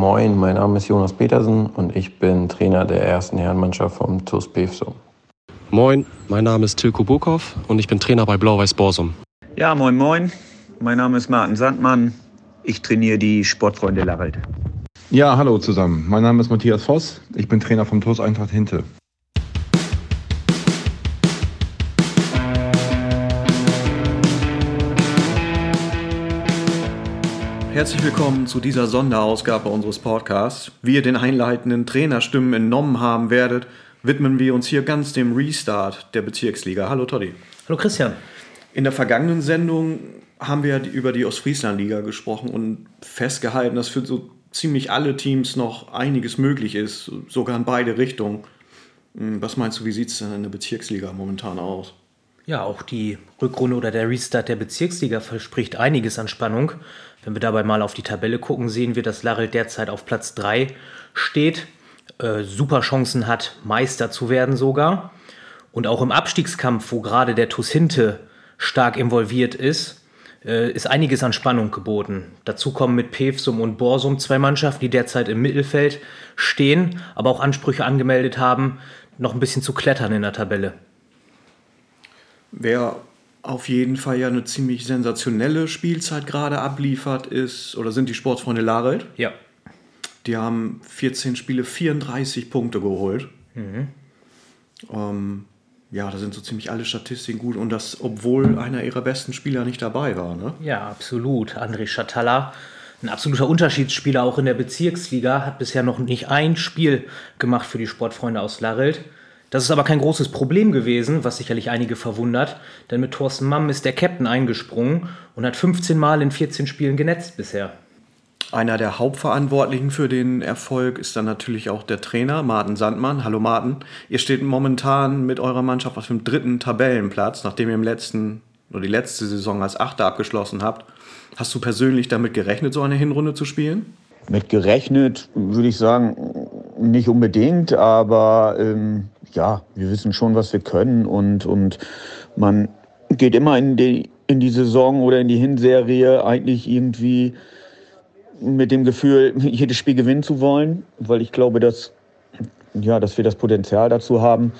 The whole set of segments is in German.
Moin, mein Name ist Jonas Petersen und ich bin Trainer der ersten Herrenmannschaft vom TuS Bevsum. Moin, mein Name ist Tilko Burkhoff und ich bin Trainer bei Blau-Weiß Borsum. Ja, moin, moin. Mein Name ist Martin Sandmann. Ich trainiere die Sportfreunde Larelt. Ja, hallo zusammen. Mein Name ist Matthias Voss. Ich bin Trainer vom TuS Eintracht Hinte. Herzlich willkommen zu dieser Sonderausgabe unseres Podcasts. Wie ihr den einleitenden Trainerstimmen entnommen haben werdet, widmen wir uns hier ganz dem Restart der Bezirksliga. Hallo Toddy. Hallo Christian. In der vergangenen Sendung haben wir über die Ostfrieslandliga gesprochen und festgehalten, dass für so ziemlich alle Teams noch einiges möglich ist, sogar in beide Richtungen. Hm, was meinst du, wie sieht es denn in der Bezirksliga momentan aus? Ja, auch die Rückrunde oder der Restart der Bezirksliga verspricht einiges an Spannung. Wenn wir dabei mal auf die Tabelle gucken, sehen wir, dass Larrel derzeit auf Platz 3 steht, äh, super Chancen hat, Meister zu werden sogar. Und auch im Abstiegskampf, wo gerade der TuS Hinte stark involviert ist, äh, ist einiges an Spannung geboten. Dazu kommen mit Pevsum und Borsum zwei Mannschaften, die derzeit im Mittelfeld stehen, aber auch Ansprüche angemeldet haben, noch ein bisschen zu klettern in der Tabelle. Wer auf jeden Fall ja eine ziemlich sensationelle Spielzeit gerade abliefert, ist oder sind die Sportsfreunde Larelt. Ja. Die haben 14 Spiele, 34 Punkte geholt. Mhm. Ähm, ja, da sind so ziemlich alle Statistiken gut und das, obwohl einer ihrer besten Spieler nicht dabei war. Ne? Ja, absolut. André Schatalla, ein absoluter Unterschiedsspieler auch in der Bezirksliga, hat bisher noch nicht ein Spiel gemacht für die Sportfreunde aus Larelt. Das ist aber kein großes Problem gewesen, was sicherlich einige verwundert, denn mit Thorsten Mamm ist der Captain eingesprungen und hat 15 Mal in 14 Spielen genetzt bisher. Einer der Hauptverantwortlichen für den Erfolg ist dann natürlich auch der Trainer, Martin Sandmann. Hallo Martin. Ihr steht momentan mit eurer Mannschaft auf dem dritten Tabellenplatz, nachdem ihr im letzten oder die letzte Saison als Achter abgeschlossen habt. Hast du persönlich damit gerechnet, so eine Hinrunde zu spielen? Mit gerechnet würde ich sagen, nicht unbedingt, aber ähm, ja, wir wissen schon, was wir können und, und man geht immer in die, in die Saison oder in die Hinserie eigentlich irgendwie mit dem Gefühl, jedes Spiel gewinnen zu wollen, weil ich glaube, dass, ja, dass wir das Potenzial dazu haben.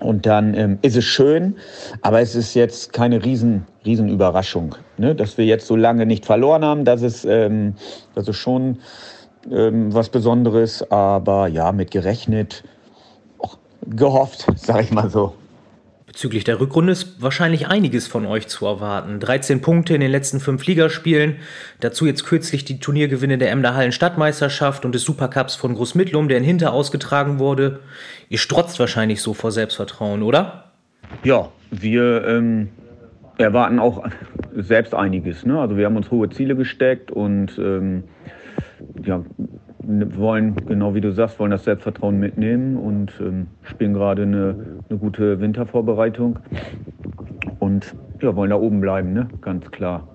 Und dann ähm, ist es schön, aber es ist jetzt keine riesen, riesen Überraschung, ne? dass wir jetzt so lange nicht verloren haben. Das ist, ähm, das ist schon ähm, was Besonderes, aber ja, mit gerechnet gehofft, sag ich mal so. Bezüglich der Rückrunde ist wahrscheinlich einiges von euch zu erwarten. 13 Punkte in den letzten fünf Ligaspielen, dazu jetzt kürzlich die Turniergewinne der Emder Hallen Stadtmeisterschaft und des Supercups von Großmittlum, der in Hinter ausgetragen wurde. Ihr strotzt wahrscheinlich so vor Selbstvertrauen, oder? Ja, wir ähm, erwarten auch selbst einiges. Ne? Also wir haben uns hohe Ziele gesteckt und ähm, ja, wollen, genau wie du sagst, wollen das Selbstvertrauen mitnehmen und ähm, spielen gerade eine, eine gute Wintervorbereitung und ja, wollen da oben bleiben, ne? ganz klar.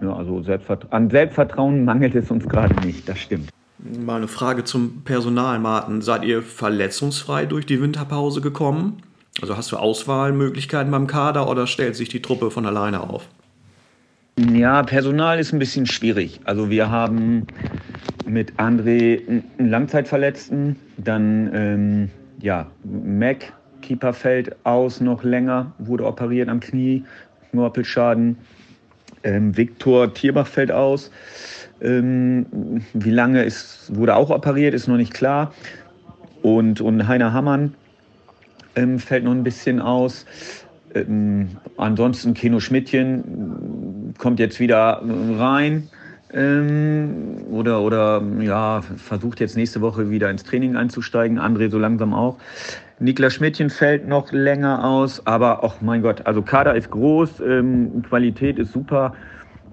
Ja, also Selbstvert an Selbstvertrauen mangelt es uns gerade nicht, das stimmt. Mal eine Frage zum Personal, Martin. Seid ihr verletzungsfrei durch die Winterpause gekommen? Also hast du Auswahlmöglichkeiten beim Kader oder stellt sich die Truppe von alleine auf? Ja, Personal ist ein bisschen schwierig. Also wir haben mit André einen Langzeitverletzten, dann ähm, ja, Mac, Keeper fällt aus noch länger, wurde operiert am Knie, Knorpelschaden. Ähm, Viktor Tierbach fällt aus. Ähm, wie lange ist, wurde auch operiert, ist noch nicht klar. Und, und Heiner Hammann ähm, fällt noch ein bisschen aus. Ähm, ansonsten Keno Schmidtchen kommt jetzt wieder rein ähm, oder, oder ja, versucht jetzt nächste Woche wieder ins Training einzusteigen. André so langsam auch. Niklas Schmidtchen fällt noch länger aus, aber ach mein Gott, also Kader ist groß, ähm, Qualität ist super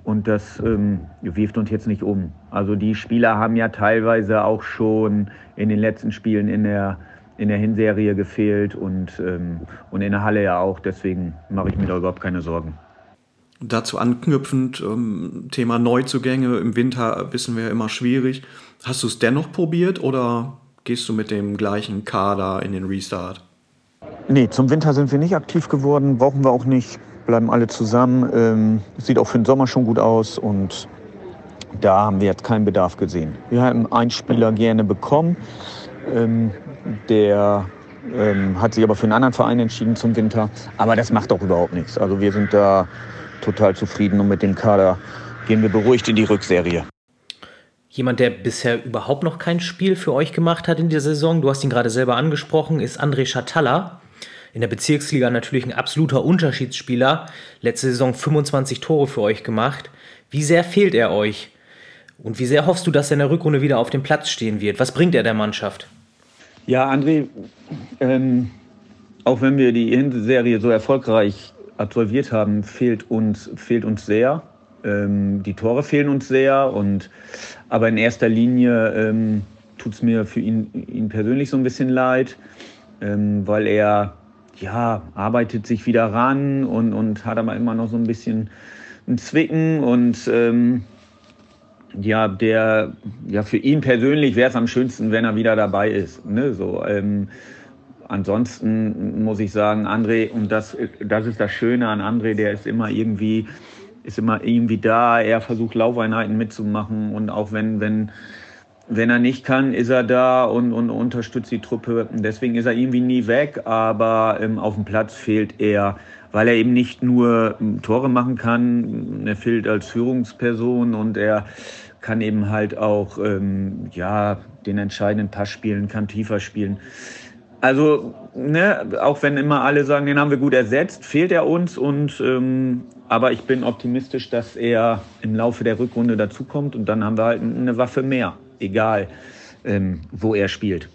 und das ähm, wirft uns jetzt nicht um. Also die Spieler haben ja teilweise auch schon in den letzten Spielen in der in der Hinserie gefehlt und, ähm, und in der Halle ja auch. Deswegen mache ich mir da überhaupt keine Sorgen. Dazu anknüpfend, ähm, Thema Neuzugänge im Winter wissen wir ja immer schwierig. Hast du es dennoch probiert oder gehst du mit dem gleichen Kader in den Restart? Nee, zum Winter sind wir nicht aktiv geworden, brauchen wir auch nicht, bleiben alle zusammen. Ähm, sieht auch für den Sommer schon gut aus und da haben wir jetzt keinen Bedarf gesehen. Wir haben einen Spieler gerne bekommen, ähm, der ähm, hat sich aber für einen anderen Verein entschieden zum Winter. Aber das macht doch überhaupt nichts. Also wir sind da total zufrieden und mit dem Kader gehen wir beruhigt in die Rückserie. Jemand, der bisher überhaupt noch kein Spiel für euch gemacht hat in der Saison, du hast ihn gerade selber angesprochen, ist André Schatalla. In der Bezirksliga natürlich ein absoluter Unterschiedsspieler. Letzte Saison 25 Tore für euch gemacht. Wie sehr fehlt er euch? Und wie sehr hoffst du, dass er in der Rückrunde wieder auf dem Platz stehen wird? Was bringt er der Mannschaft? Ja, André, ähm, auch wenn wir die Hinserie so erfolgreich absolviert haben, fehlt uns, fehlt uns sehr. Ähm, die Tore fehlen uns sehr. Und, aber in erster Linie ähm, tut es mir für ihn, ihn persönlich so ein bisschen leid, ähm, weil er ja, arbeitet sich wieder ran und, und hat aber immer noch so ein bisschen ein Zwicken und ähm, ja, der, ja, für ihn persönlich wäre es am schönsten, wenn er wieder dabei ist. Ne? So, ähm, ansonsten muss ich sagen, André, und das, das ist das Schöne an André, der ist immer irgendwie, ist immer irgendwie da. Er versucht Laufeinheiten mitzumachen und auch wenn, wenn, wenn er nicht kann, ist er da und, und unterstützt die Truppe. Deswegen ist er irgendwie nie weg, aber ähm, auf dem Platz fehlt er weil er eben nicht nur ähm, Tore machen kann, er fehlt als Führungsperson und er kann eben halt auch ähm, ja, den entscheidenden Pass spielen, kann tiefer spielen. Also, ne, auch wenn immer alle sagen, den haben wir gut ersetzt, fehlt er uns. Und, ähm, aber ich bin optimistisch, dass er im Laufe der Rückrunde dazukommt und dann haben wir halt eine Waffe mehr, egal ähm, wo er spielt.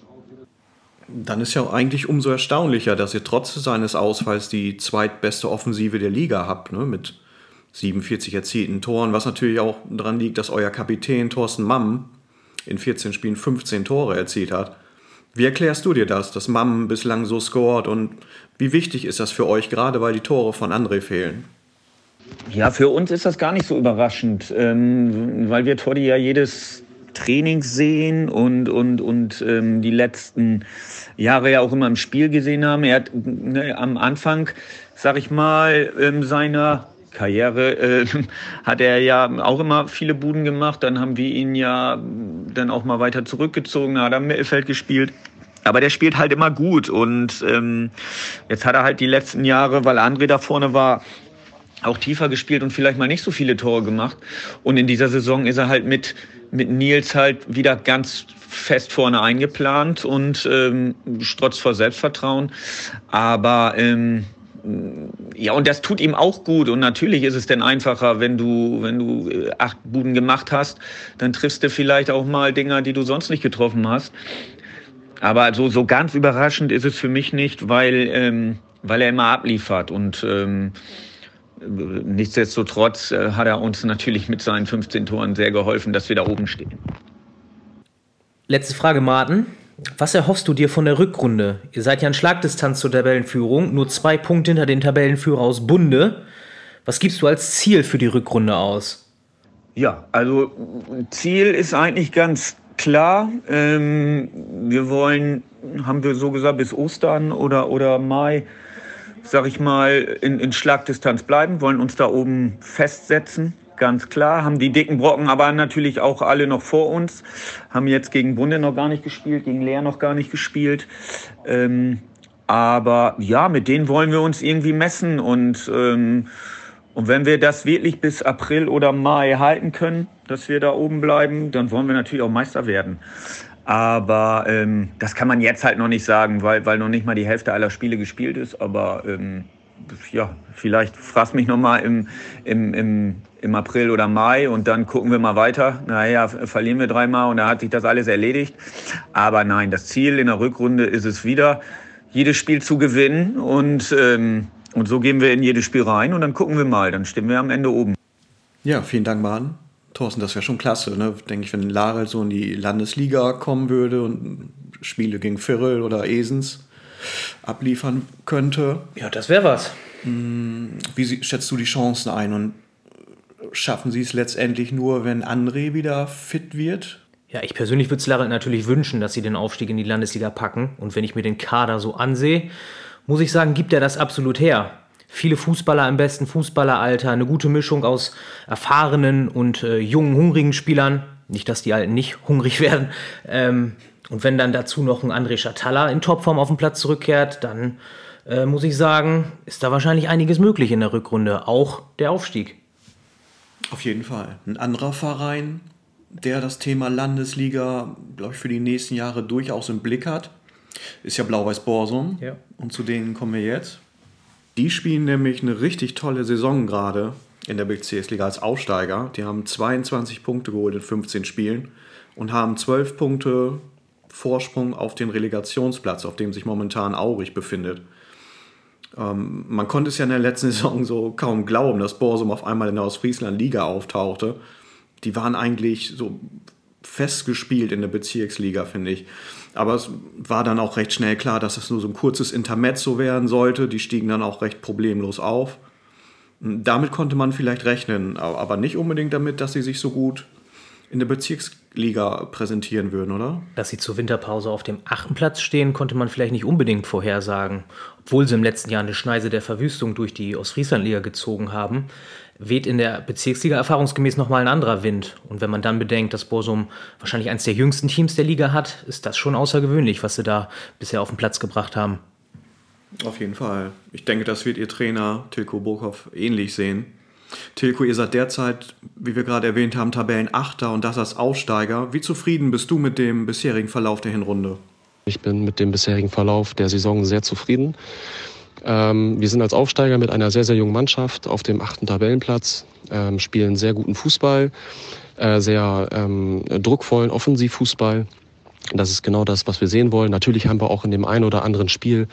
Dann ist ja eigentlich umso erstaunlicher, dass ihr trotz seines Ausfalls die zweitbeste Offensive der Liga habt, ne? mit 47 erzielten Toren, was natürlich auch daran liegt, dass euer Kapitän Thorsten Mamm in 14 Spielen 15 Tore erzielt hat. Wie erklärst du dir das, dass Mamm bislang so scored und wie wichtig ist das für euch, gerade weil die Tore von André fehlen? Ja, für uns ist das gar nicht so überraschend, ähm, weil wir Toddy ja jedes Training sehen und, und, und ähm, die letzten Jahre ja auch immer im Spiel gesehen haben. Er hat ne, am Anfang, sag ich mal, ähm, seiner Karriere äh, hat er ja auch immer viele Buden gemacht. Dann haben wir ihn ja dann auch mal weiter zurückgezogen, hat im Mittelfeld gespielt. Aber der spielt halt immer gut und ähm, jetzt hat er halt die letzten Jahre, weil André da vorne war, auch tiefer gespielt und vielleicht mal nicht so viele Tore gemacht. Und in dieser Saison ist er halt mit, mit Nils halt wieder ganz fest vorne eingeplant und ähm, strotzt vor Selbstvertrauen. Aber ähm, ja, und das tut ihm auch gut. Und natürlich ist es denn einfacher, wenn du, wenn du äh, acht Buden gemacht hast, dann triffst du vielleicht auch mal Dinger, die du sonst nicht getroffen hast. Aber so, so ganz überraschend ist es für mich nicht, weil, ähm, weil er immer abliefert. Und ähm, nichtsdestotrotz äh, hat er uns natürlich mit seinen 15 Toren sehr geholfen, dass wir da oben stehen. Letzte Frage, Martin. Was erhoffst du dir von der Rückrunde? Ihr seid ja in Schlagdistanz zur Tabellenführung, nur zwei Punkte hinter den Tabellenführer aus Bunde. Was gibst du als Ziel für die Rückrunde aus? Ja, also Ziel ist eigentlich ganz klar. Ähm, wir wollen, haben wir so gesagt, bis Ostern oder, oder Mai, sag ich mal, in, in Schlagdistanz bleiben, wollen uns da oben festsetzen ganz klar. Haben die dicken Brocken aber natürlich auch alle noch vor uns. Haben jetzt gegen Bunde noch gar nicht gespielt, gegen Leer noch gar nicht gespielt. Ähm, aber ja, mit denen wollen wir uns irgendwie messen. Und, ähm, und wenn wir das wirklich bis April oder Mai halten können, dass wir da oben bleiben, dann wollen wir natürlich auch Meister werden. Aber ähm, das kann man jetzt halt noch nicht sagen, weil, weil noch nicht mal die Hälfte aller Spiele gespielt ist. Aber ähm, ja, vielleicht fraß mich noch mal im, im, im, im April oder Mai und dann gucken wir mal weiter. Naja, verlieren wir dreimal und da hat sich das alles erledigt. Aber nein, das Ziel in der Rückrunde ist es wieder, jedes Spiel zu gewinnen und, ähm, und so gehen wir in jedes Spiel rein und dann gucken wir mal, dann stehen wir am Ende oben. Ja, vielen Dank, Martin. Thorsten, das wäre schon klasse, ne? Denke ich, wenn Larel so in die Landesliga kommen würde und Spiele gegen Firrel oder Esens abliefern könnte. Ja, das wäre was. Hm, wie schätzt du die Chancen ein und schaffen sie es letztendlich nur, wenn André wieder fit wird? Ja, ich persönlich würde es Larry natürlich wünschen, dass sie den Aufstieg in die Landesliga packen. Und wenn ich mir den Kader so ansehe, muss ich sagen, gibt er das absolut her. Viele Fußballer im besten Fußballeralter, eine gute Mischung aus erfahrenen und äh, jungen, hungrigen Spielern. Nicht, dass die Alten nicht hungrig werden. Ähm, und wenn dann dazu noch ein André Schatalla in Topform auf den Platz zurückkehrt, dann äh, muss ich sagen, ist da wahrscheinlich einiges möglich in der Rückrunde. Auch der Aufstieg. Auf jeden Fall. Ein anderer Verein, der das Thema Landesliga, glaube ich, für die nächsten Jahre durchaus im Blick hat, ist ja Blau-Weiß Borsum. Ja. Und zu denen kommen wir jetzt. Die spielen nämlich eine richtig tolle Saison gerade in der Bezirksliga als Aufsteiger. Die haben 22 Punkte geholt in 15 Spielen und haben 12 Punkte Vorsprung auf den Relegationsplatz, auf dem sich momentan Aurich befindet. Ähm, man konnte es ja in der letzten Saison so kaum glauben, dass Borsum auf einmal in der Ostfriesland-Liga auftauchte. Die waren eigentlich so festgespielt in der Bezirksliga, finde ich. Aber es war dann auch recht schnell klar, dass es nur so ein kurzes Intermezzo werden sollte. Die stiegen dann auch recht problemlos auf. Damit konnte man vielleicht rechnen, aber nicht unbedingt damit, dass sie sich so gut in der Bezirksliga präsentieren würden, oder? Dass sie zur Winterpause auf dem achten Platz stehen, konnte man vielleicht nicht unbedingt vorhersagen. Obwohl sie im letzten Jahr eine Schneise der Verwüstung durch die Ostfrieslandliga gezogen haben, weht in der Bezirksliga erfahrungsgemäß nochmal ein anderer Wind. Und wenn man dann bedenkt, dass Borsum wahrscheinlich eines der jüngsten Teams der Liga hat, ist das schon außergewöhnlich, was sie da bisher auf den Platz gebracht haben. Auf jeden Fall. Ich denke, das wird ihr Trainer Tilko Burkhoff ähnlich sehen. Tilko, ihr seid derzeit, wie wir gerade erwähnt haben, Tabellenachter und das als Aufsteiger. Wie zufrieden bist du mit dem bisherigen Verlauf der Hinrunde? Ich bin mit dem bisherigen Verlauf der Saison sehr zufrieden. Ähm, wir sind als Aufsteiger mit einer sehr, sehr jungen Mannschaft auf dem achten Tabellenplatz, ähm, spielen sehr guten Fußball, äh, sehr ähm, druckvollen Offensivfußball. Das ist genau das, was wir sehen wollen. Natürlich haben wir auch in dem einen oder anderen Spiel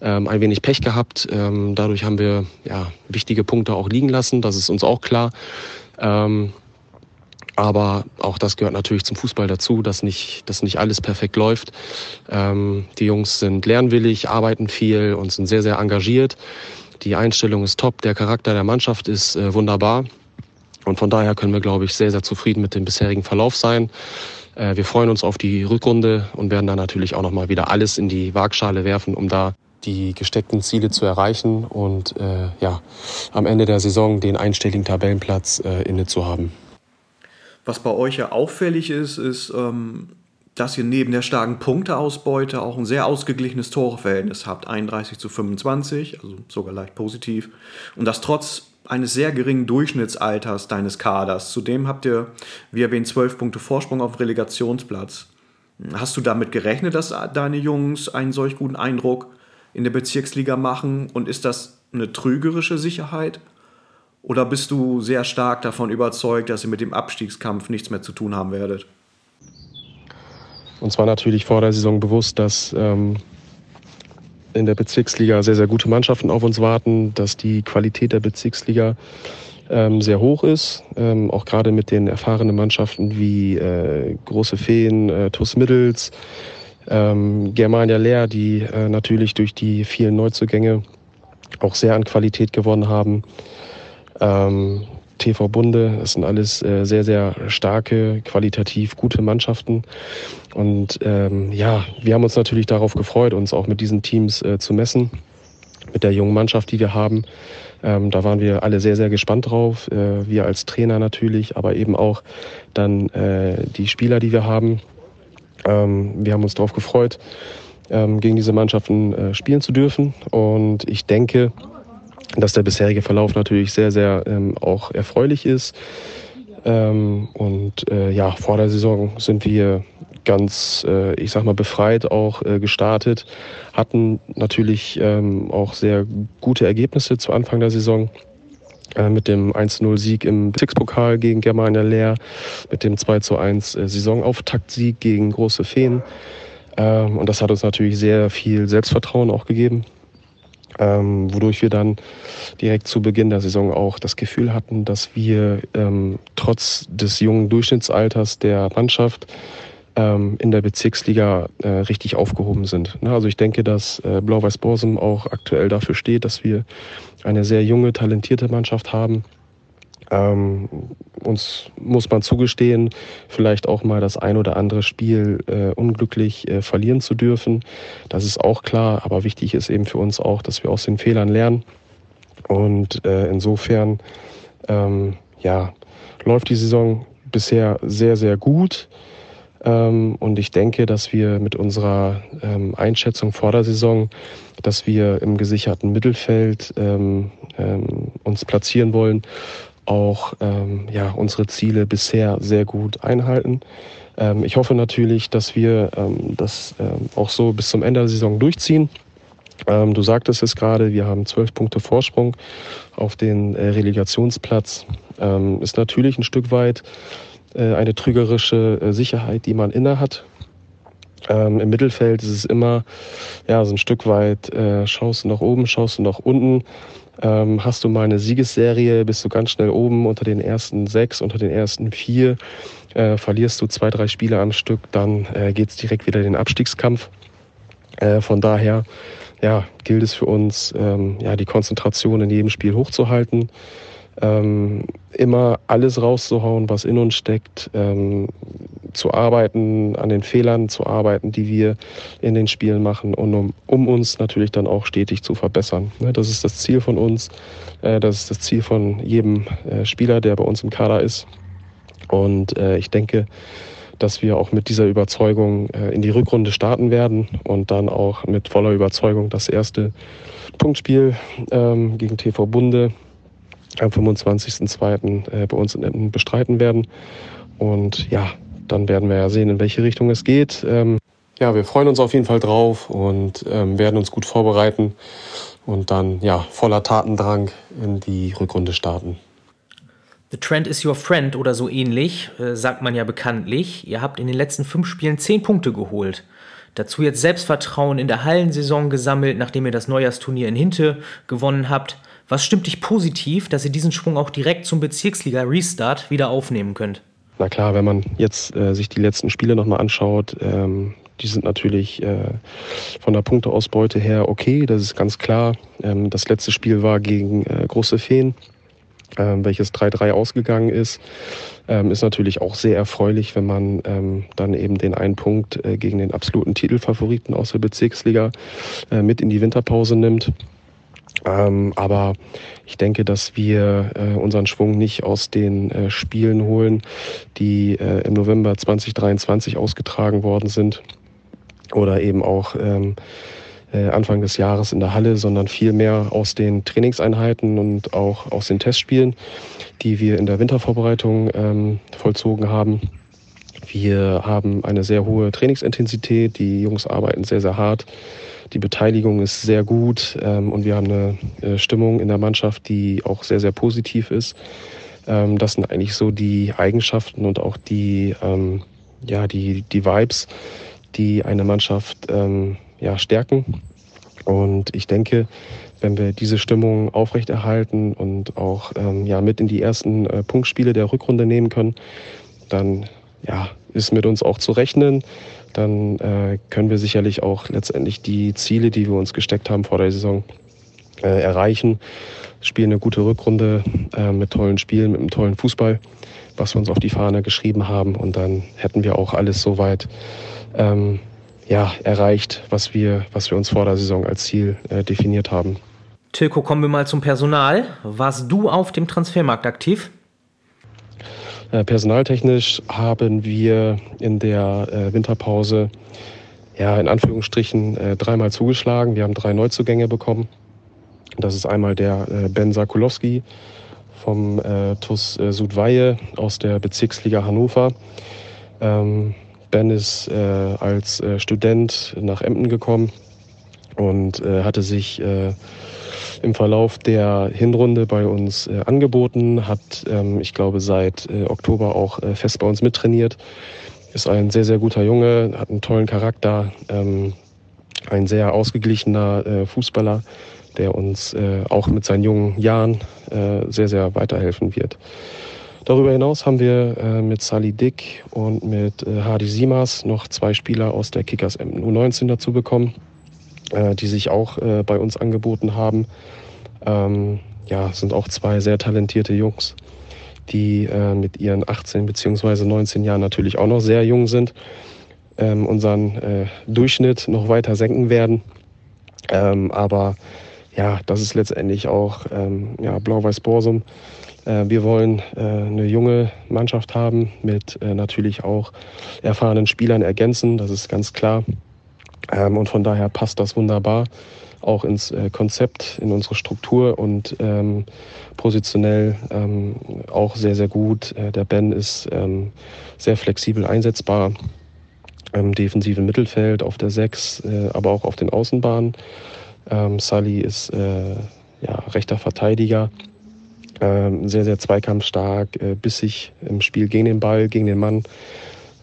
ähm, ein wenig Pech gehabt. Ähm, dadurch haben wir ja, wichtige Punkte auch liegen lassen. Das ist uns auch klar. Ähm, aber auch das gehört natürlich zum Fußball dazu, dass nicht, dass nicht alles perfekt läuft. Ähm, die Jungs sind lernwillig, arbeiten viel und sind sehr, sehr engagiert. Die Einstellung ist top, der Charakter der Mannschaft ist äh, wunderbar. Und von daher können wir, glaube ich, sehr, sehr zufrieden mit dem bisherigen Verlauf sein. Äh, wir freuen uns auf die Rückrunde und werden da natürlich auch nochmal wieder alles in die Waagschale werfen, um da die gesteckten Ziele zu erreichen und äh, ja, am Ende der Saison den einstelligen Tabellenplatz äh, inne zu haben. Was bei euch ja auffällig ist, ist, ähm, dass ihr neben der starken Punkteausbeute auch ein sehr ausgeglichenes Torverhältnis habt, 31 zu 25, also sogar leicht positiv. Und das trotz eines sehr geringen Durchschnittsalters deines Kaders. Zudem habt ihr, wie erwähnt, 12 Punkte Vorsprung auf Relegationsplatz. Hast du damit gerechnet, dass deine Jungs einen solch guten Eindruck in der Bezirksliga machen? Und ist das eine trügerische Sicherheit? Oder bist du sehr stark davon überzeugt, dass ihr mit dem Abstiegskampf nichts mehr zu tun haben werdet? Uns war natürlich vor der Saison bewusst, dass ähm, in der Bezirksliga sehr, sehr gute Mannschaften auf uns warten, dass die Qualität der Bezirksliga ähm, sehr hoch ist. Ähm, auch gerade mit den erfahrenen Mannschaften wie äh, Große Feen, äh, TuS Middels, ähm, Germania Leer, die äh, natürlich durch die vielen Neuzugänge auch sehr an Qualität gewonnen haben. Ähm, TV Bunde, das sind alles äh, sehr, sehr starke, qualitativ gute Mannschaften. Und ähm, ja, wir haben uns natürlich darauf gefreut, uns auch mit diesen Teams äh, zu messen, mit der jungen Mannschaft, die wir haben. Ähm, da waren wir alle sehr, sehr gespannt drauf. Äh, wir als Trainer natürlich, aber eben auch dann äh, die Spieler, die wir haben. Ähm, wir haben uns darauf gefreut, ähm, gegen diese Mannschaften äh, spielen zu dürfen. Und ich denke, dass der bisherige Verlauf natürlich sehr, sehr ähm, auch erfreulich ist. Ähm, und äh, ja, vor der Saison sind wir ganz, äh, ich sag mal, befreit auch äh, gestartet, hatten natürlich ähm, auch sehr gute Ergebnisse zu Anfang der Saison äh, mit dem 1-0-Sieg im Six-Pokal gegen Germania Leer, mit dem 2-1 äh, Saisonauftaktsieg gegen Große Feen. Ähm, und das hat uns natürlich sehr viel Selbstvertrauen auch gegeben ähm, wodurch wir dann direkt zu Beginn der Saison auch das Gefühl hatten, dass wir ähm, trotz des jungen Durchschnittsalters der Mannschaft in der Bezirksliga äh, richtig aufgehoben sind. Na, also ich denke, dass äh, Blau-Weiß Borsum auch aktuell dafür steht, dass wir eine sehr junge, talentierte Mannschaft haben ähm, uns muss man zugestehen, vielleicht auch mal das ein oder andere Spiel äh, unglücklich äh, verlieren zu dürfen. Das ist auch klar, aber wichtig ist eben für uns auch, dass wir aus den Fehlern lernen Und äh, insofern ähm, ja, läuft die Saison bisher sehr, sehr gut. Ähm, und ich denke, dass wir mit unserer ähm, Einschätzung vor der Saison, dass wir im gesicherten Mittelfeld ähm, uns platzieren wollen, auch ja, unsere Ziele bisher sehr gut einhalten. Ich hoffe natürlich, dass wir das auch so bis zum Ende der Saison durchziehen. du sagtest es gerade, wir haben zwölf Punkte Vorsprung auf den äh, Relegationsplatz. ist natürlich ein Stück weit eine trügerische äh, Sicherheit, die man inne hat. Ähm, Im Mittelfeld ist es immer ja, so ein Stück weit, äh, schaust du nach oben, schaust du nach unten. Ähm, hast du mal eine Siegesserie, bist du ganz schnell oben unter den ersten sechs, unter den ersten vier. Äh, verlierst du zwei, drei Spiele am Stück, dann äh, geht es direkt wieder in den Abstiegskampf. Äh, von daher ja, gilt es für uns, ähm, ja, die Konzentration in jedem Spiel hochzuhalten ähm, immer alles rauszuhauen, was in uns steckt, ähm, zu arbeiten, an den Fehlern zu arbeiten, die wir in den Spielen machen und um, um uns natürlich dann auch stetig zu verbessern. Ne, das ist das Ziel von uns, äh, das ist das Ziel von jedem äh, Spieler, der bei uns im Kader ist. Und äh, ich denke, dass wir auch mit dieser Überzeugung äh, in die Rückrunde starten werden und dann auch mit voller Überzeugung das erste Punktspiel ähm, gegen TV Bunde am 25.02. Äh, bei uns in Emden bestreiten werden. Und ja, dann werden wir ja sehen, in welche Richtung es geht. Ähm, ja, wir freuen uns auf jeden Fall drauf und ähm, werden uns gut vorbereiten und dann ja voller Tatendrang in die Rückrunde starten. The Trend is your friend oder so ähnlich, äh, sagt man ja bekanntlich. Ihr habt in den letzten fünf Spielen zehn Punkte geholt. Dazu jetzt Selbstvertrauen in der Hallensaison gesammelt, nachdem ihr das Neujahrsturnier in Hinte gewonnen habt. Was stimmt dich positiv, dass ihr diesen Schwung auch direkt zum Bezirksliga-Restart wieder aufnehmen könnt? Na klar, wenn man jetzt äh, sich die letzten Spiele nochmal anschaut, ähm, die sind natürlich äh, von der Punkteausbeute her okay, das ist ganz klar. Ähm, das letzte Spiel war gegen äh, Große Feen, ähm, welches 3-3 ausgegangen ist. Ähm, ist natürlich auch sehr erfreulich, wenn man ähm, dann eben den einen Punkt äh, gegen den absoluten Titelfavoriten aus der Bezirksliga äh, mit in die Winterpause nimmt. Ähm, aber ich denke, dass wir äh, unseren Schwung nicht aus den äh, Spielen holen, die äh, im November 2023 ausgetragen worden sind oder eben auch ähm, äh, Anfang des Jahres in der Halle, sondern vielmehr aus den Trainingseinheiten und auch aus den Testspielen, die wir in der Wintervorbereitung ähm, vollzogen haben. Wir haben eine sehr hohe Trainingsintensität, die Jungs arbeiten sehr, sehr hart. Die Beteiligung ist sehr gut ähm, und wir haben eine äh, Stimmung in der Mannschaft, die auch sehr, sehr positiv ist. Ähm, das sind eigentlich so die Eigenschaften und auch die, ähm, ja, die, die Vibes, die eine Mannschaft ähm, ja, stärken. Und ich denke, wenn wir diese Stimmung aufrechterhalten und auch ähm, ja, mit in die ersten äh, Punktspiele der Rückrunde nehmen können, dann ja, ist mit uns auch zu rechnen dann äh, können wir sicherlich auch letztendlich die Ziele, die wir uns gesteckt haben vor der Saison, äh, erreichen. Spielen eine gute Rückrunde äh, mit tollen Spielen, mit einem tollen Fußball, was wir uns auf die Fahne geschrieben haben. Und dann hätten wir auch alles soweit ähm, ja, erreicht, was wir, was wir uns vor der Saison als Ziel äh, definiert haben. Tilko, kommen wir mal zum Personal. Warst du auf dem Transfermarkt aktiv? Äh, personaltechnisch haben wir in der äh, Winterpause ja in Anführungsstrichen äh, dreimal zugeschlagen. Wir haben drei Neuzugänge bekommen. Das ist einmal der Ben Sakulowski vom TUS Südweihe aus der Bezirksliga Hannover. Ähm, ben ist als Student nach Emden gekommen und hatte sich im Verlauf der Hinrunde bei uns äh, angeboten, hat, ähm, ich glaube, seit äh, Oktober auch äh, fest bei uns mittrainiert. Ist ein sehr, sehr guter Junge, hat einen tollen Charakter, ähm, ein sehr ausgeglichener äh, Fußballer, der uns äh, auch mit seinen jungen Jahren äh, sehr, sehr weiterhelfen wird. Darüber hinaus haben wir mit Sally Dick und mit Hardy Simas noch zwei Spieler aus der Kickers U19 dazu bekommen. Äh, die sich auch äh, bei uns angeboten haben. Ähm, ja, sind auch zwei sehr talentierte Jungs, die äh, mit ihren 18 bzw. 19 Jahren natürlich auch noch sehr jung sind, ähm, unseren Durchschnitt noch weiter senken werden. Ähm, aber ja, das ist letztendlich auch ähm, ja, Blau-Weiß-Borsum. Äh, wir wollen äh, eine junge Mannschaft haben mit äh, natürlich auch erfahrenen Spielern ergänzen, das ist ganz klar. Ähm, und von daher passt das wunderbar auch ins äh, Konzept, in unsere Struktur und ähm, positionell ähm, auch sehr, sehr gut. Äh, der Ben ist ähm, sehr flexibel einsetzbar im defensiven Mittelfeld, auf der 6, äh, aber auch auf den Außenbahnen. Ähm, Sully ist äh, ja, rechter Verteidiger, ähm, sehr, sehr zweikampfstark, äh, bissig im Spiel gegen den Ball, gegen den Mann.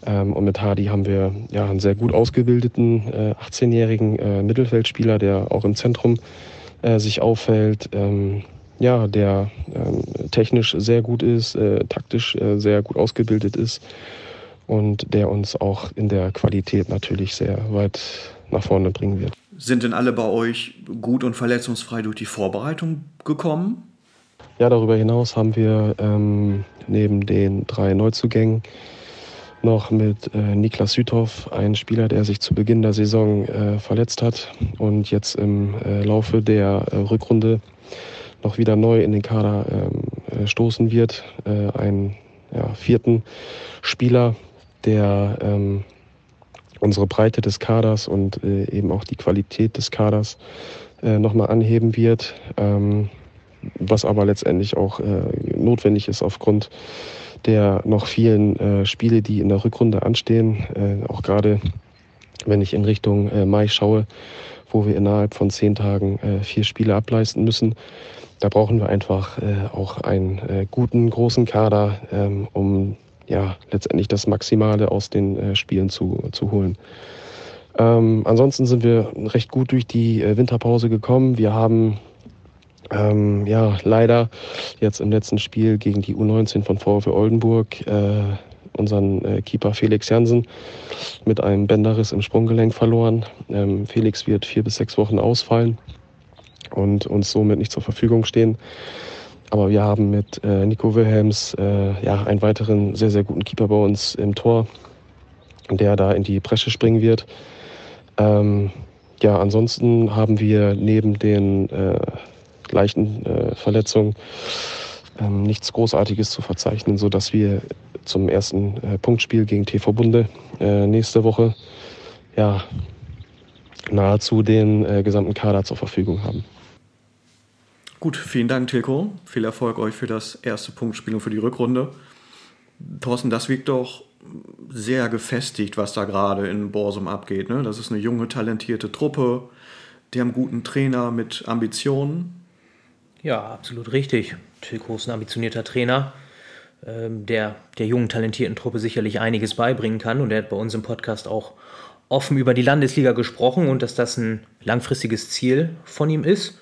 Ähm, und mit Hardy haben wir ja einen sehr gut ausgebildeten äh, 18-jährigen äh, Mittelfeldspieler, der auch im Zentrum äh, sich auffällt. Ähm, ja, der ähm, technisch sehr gut ist, äh, taktisch äh, sehr gut ausgebildet ist und der uns auch in der Qualität natürlich sehr weit nach vorne bringen wird. Sind denn alle bei euch gut und verletzungsfrei durch die Vorbereitung gekommen? Ja, darüber hinaus haben wir ähm, neben den drei Neuzugängen noch mit äh, Niklas Süthoff, ein Spieler, der sich zu Beginn der Saison äh, verletzt hat und jetzt im äh, Laufe der äh, Rückrunde noch wieder neu in den Kader ähm, äh, stoßen wird. Äh, einen ja, vierten Spieler, der ähm, unsere Breite des Kaders und eben auch die Qualität des Kaders nochmal anheben wird. Ähm, was aber letztendlich auch notwendig ist aufgrund der noch vielen äh, Spiele, die in der Rückrunde anstehen, äh, auch gerade wenn ich in Richtung äh, Mai schaue, wo wir innerhalb von zehn Tagen äh, vier Spiele ableisten müssen. Da brauchen wir einfach äh, auch einen äh, guten, großen Kader, ähm, um ja, letztendlich das Maximale aus den Spielen zu, zu holen. Ähm, ansonsten sind wir recht gut durch die Winterpause gekommen. Wir haben ähm, ja, leider jetzt im letzten Spiel gegen die U19 von VfL Oldenburg äh, unseren äh, Keeper Felix Jansen mit einem Bänderriss im Sprunggelenk verloren. Ähm, Felix wird vier bis sechs Wochen ausfallen und uns somit nicht zur Verfügung stehen. Aber wir haben mit äh, Nico Wilhelms äh, ja, einen weiteren sehr, sehr guten Keeper bei uns im Tor, der da in die Bresche springen wird. Ähm, ja, ansonsten haben wir neben den äh, leichten äh, Verletzungen ähm, nichts Großartiges zu verzeichnen, sodass wir zum ersten äh, Punktspiel gegen TV Bunde äh, nächste Woche ja, nahezu den äh, gesamten Kader zur Verfügung haben. Gut, vielen Dank, Tilko. Viel Erfolg euch für das erste Punktspiel und für die Rückrunde. Thorsten, das wirkt doch sehr gefestigt, was da gerade in Borsum abgeht. Ne? Das ist eine junge, talentierte Truppe. Die haben einen guten Trainer mit Ambitionen. Ja, absolut richtig. Tilko ist ein ambitionierter Trainer, ähm, der der jungen, talentierten Truppe sicherlich einiges beibringen kann. Und er hat bei uns im Podcast auch offen über die Landesliga gesprochen und dass das ein langfristiges Ziel von ihm ist.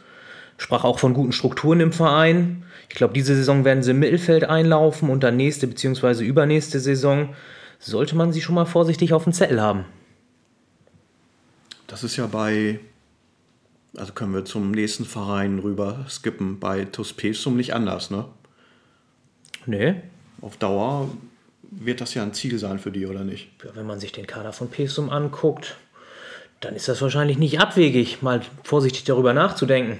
Sprach auch von guten Strukturen im Verein. Ich glaube, diese Saison werden sie im Mittelfeld einlaufen und dann nächste bzw. übernächste Saison sollte man sie schon mal vorsichtig auf dem Zettel haben. Das ist ja bei also können wir zum nächsten Verein rüber skippen. Bei Tuspesum nicht anders, ne? Nee. Auf Dauer wird das ja ein Ziel sein für die, oder nicht? Ja, wenn man sich den Kader von Pesum anguckt, dann ist das wahrscheinlich nicht abwegig, mal vorsichtig darüber nachzudenken.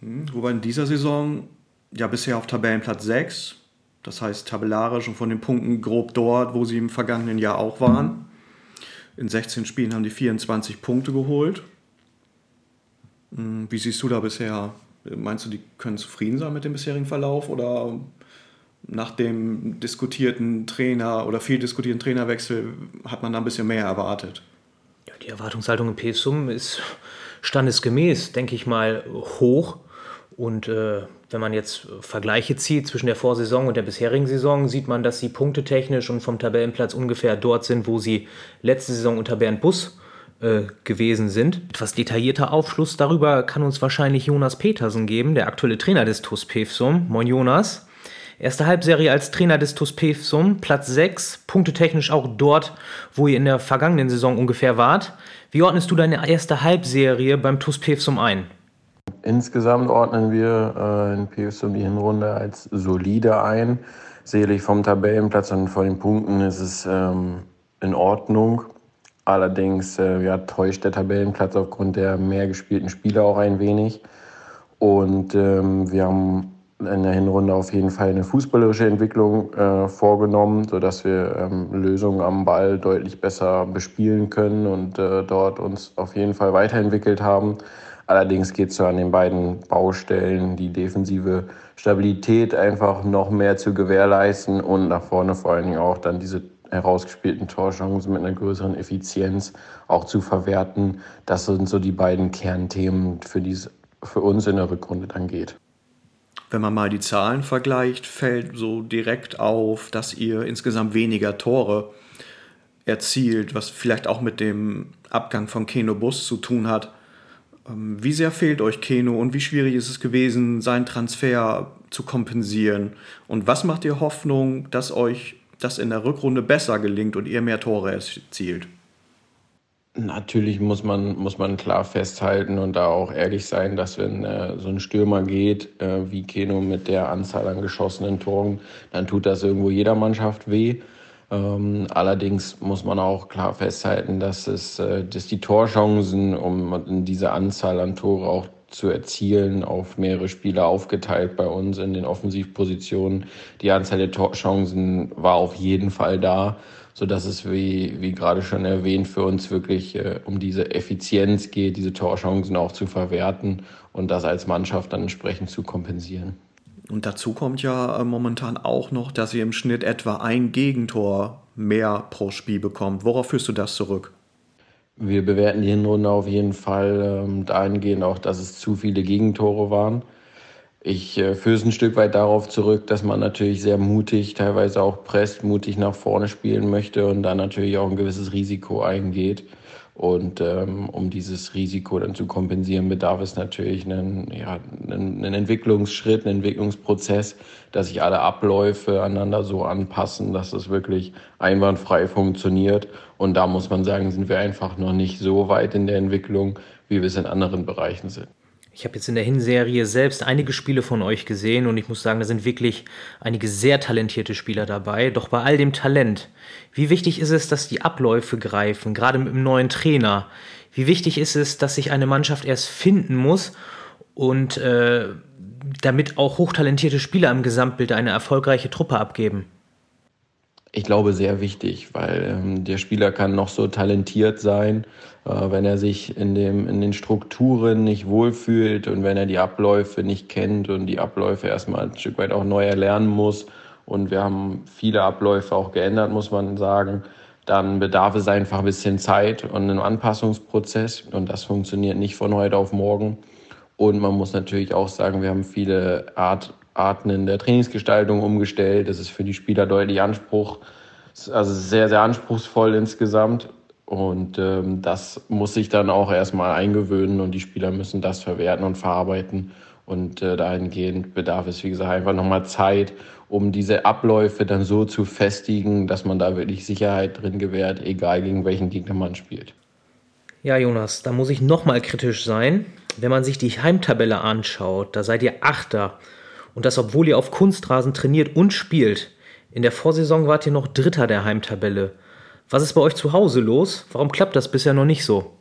Hm, wobei in dieser Saison ja bisher auf Tabellenplatz 6, das heißt tabellarisch und von den Punkten grob dort, wo sie im vergangenen Jahr auch waren. In 16 Spielen haben die 24 Punkte geholt. Hm, wie siehst du da bisher? Meinst du, die können zufrieden sein mit dem bisherigen Verlauf oder nach dem diskutierten Trainer oder viel diskutierten Trainerwechsel hat man da ein bisschen mehr erwartet? Ja, die Erwartungshaltung im PSUM ist standesgemäß, denke ich mal, hoch. Und äh, wenn man jetzt Vergleiche zieht zwischen der Vorsaison und der bisherigen Saison, sieht man, dass sie punktetechnisch und vom Tabellenplatz ungefähr dort sind, wo sie letzte Saison unter Bernd Bus gewesen sind. Etwas detaillierter Aufschluss darüber kann uns wahrscheinlich Jonas Petersen geben, der aktuelle Trainer des TuS Pevsum. Moin Jonas. Erste Halbserie als Trainer des TuS Pevsum, Platz 6, punktetechnisch auch dort, wo ihr in der vergangenen Saison ungefähr wart. Wie ordnest du deine erste Halbserie beim TuS Pevsum ein? Insgesamt ordnen wir äh, in Pevsum die Hinrunde als solide ein. Sicherlich vom Tabellenplatz und von den Punkten ist es ähm, in Ordnung. Allerdings äh, ja, täuscht der Tabellenplatz aufgrund der mehr gespielten Spiele auch ein wenig. Und ähm, wir haben in der Hinrunde auf jeden Fall eine fußballerische Entwicklung äh, vorgenommen, sodass wir ähm, Lösungen am Ball deutlich besser bespielen können und äh, dort uns auf jeden Fall weiterentwickelt haben. Allerdings geht es so an den beiden Baustellen, die defensive Stabilität einfach noch mehr zu gewährleisten und nach vorne vor allen Dingen auch dann diese herausgespielten Torchancen mit einer größeren Effizienz auch zu verwerten. Das sind so die beiden Kernthemen, für die es für uns in der Rückrunde dann geht. Wenn man mal die Zahlen vergleicht, fällt so direkt auf, dass ihr insgesamt weniger Tore erzielt, was vielleicht auch mit dem Abgang von Keno Bus zu tun hat. Ähm, wie sehr fehlt euch Keno und wie schwierig ist es gewesen, seinen Transfer zu kompensieren? Und was macht ihr Hoffnung, dass euch das in der Rückrunde besser gelingt und ihr mehr Tore erzielt? Natürlich muss man, muss man klar festhalten und da auch ehrlich sein, dass wenn äh, so ein Stürmer geht, äh, wie Keno mit der Anzahl an geschossenen Toren, dann tut das irgendwo jeder Mannschaft weh. Ähm, allerdings muss man auch klar festhalten, dass, es, äh, dass die Torchancen, um diese Anzahl an Tore auch zu erzielen, auf mehrere Spieler aufgeteilt bei uns in den Offensivpositionen. Die Anzahl der Torchancen war auf jeden Fall da, so dass es, wie, wie gerade schon erwähnt, für uns wirklich äh, um diese Effizienz geht, diese Torchancen auch zu verwerten und das als Mannschaft dann entsprechend zu kompensieren. Und dazu kommt ja äh, momentan auch noch, dass ihr im Schnitt etwa ein Gegentor mehr pro Spiel bekommt. Worauf führst du das zurück? Wir bewerten die Hinrunde auf jeden Fall ähm, dahingehend auch, dass es zu viele Gegentore waren. Ich äh, führe es ein Stück weit darauf zurück, dass man natürlich sehr mutig, teilweise auch presst, mutig nach vorne spielen möchte und dann natürlich auch ein gewisses Risiko eingeht. Und ähm, um dieses Risiko dann zu kompensieren, bedarf es natürlich einen, ja, einen, einen Entwicklungsschritt, einen Entwicklungsprozess, dass sich alle Abläufe aneinander so anpassen, dass es wirklich einwandfrei funktioniert. Und da muss man sagen, sind wir einfach noch nicht so weit in der Entwicklung, wie wir es in anderen Bereichen sind. Ich habe jetzt in der Hinserie selbst einige Spiele von euch gesehen und ich muss sagen, da sind wirklich einige sehr talentierte Spieler dabei. Doch bei all dem Talent, wie wichtig ist es, dass die Abläufe greifen, gerade mit dem neuen Trainer? Wie wichtig ist es, dass sich eine Mannschaft erst finden muss und äh, damit auch hochtalentierte Spieler im Gesamtbild eine erfolgreiche Truppe abgeben? Ich glaube, sehr wichtig, weil ähm, der Spieler kann noch so talentiert sein, äh, wenn er sich in, dem, in den Strukturen nicht wohlfühlt und wenn er die Abläufe nicht kennt und die Abläufe erstmal ein Stück weit auch neu erlernen muss. Und wir haben viele Abläufe auch geändert, muss man sagen. Dann bedarf es einfach ein bisschen Zeit und einem Anpassungsprozess. Und das funktioniert nicht von heute auf morgen. Und man muss natürlich auch sagen, wir haben viele Art Arten in der Trainingsgestaltung umgestellt. Das ist für die Spieler deutlich Anspruch, also sehr, sehr anspruchsvoll insgesamt. Und ähm, das muss sich dann auch erstmal eingewöhnen und die Spieler müssen das verwerten und verarbeiten. Und äh, dahingehend bedarf es, wie gesagt, einfach nochmal Zeit, um diese Abläufe dann so zu festigen, dass man da wirklich Sicherheit drin gewährt, egal gegen welchen Gegner man spielt. Ja, Jonas, da muss ich nochmal kritisch sein. Wenn man sich die Heimtabelle anschaut, da seid ihr Achter. Und das, obwohl ihr auf Kunstrasen trainiert und spielt. In der Vorsaison wart ihr noch Dritter der Heimtabelle. Was ist bei euch zu Hause los? Warum klappt das bisher noch nicht so?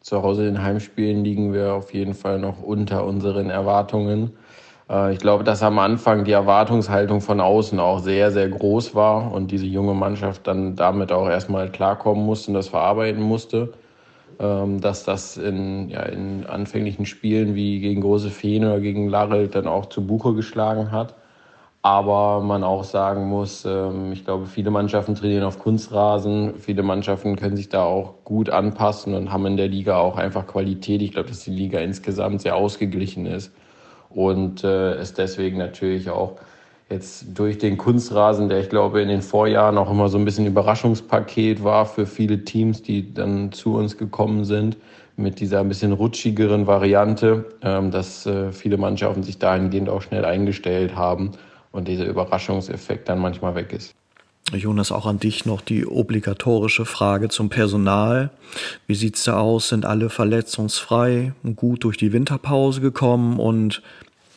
Zu Hause in Heimspielen liegen wir auf jeden Fall noch unter unseren Erwartungen. Äh, ich glaube, dass am Anfang die Erwartungshaltung von außen auch sehr, sehr groß war und diese junge Mannschaft dann damit auch erstmal klarkommen musste und das verarbeiten musste. Ähm, dass das in, ja, in anfänglichen Spielen wie gegen Große Feen oder gegen Larrelt dann auch zu Buche geschlagen hat. Aber man auch sagen muss, ähm, ich glaube, viele Mannschaften trainieren auf Kunstrasen. Viele Mannschaften können sich da auch gut anpassen und haben in der Liga auch einfach Qualität. Ich glaube, dass die Liga insgesamt sehr ausgeglichen ist und äh, es deswegen natürlich auch jetzt durch den Kunstrasen, der ich glaube in den Vorjahren auch immer so ein bisschen Überraschungspaket war für viele Teams, die dann zu uns gekommen sind, mit dieser ein bisschen rutschigeren Variante, ähm, dass äh, viele Mannschaften sich dahingehend auch schnell eingestellt haben und dieser Überraschungseffekt dann manchmal weg ist. Jonas, auch an dich noch die obligatorische Frage zum Personal. Wie sieht's da aus? Sind alle verletzungsfrei und gut durch die Winterpause gekommen und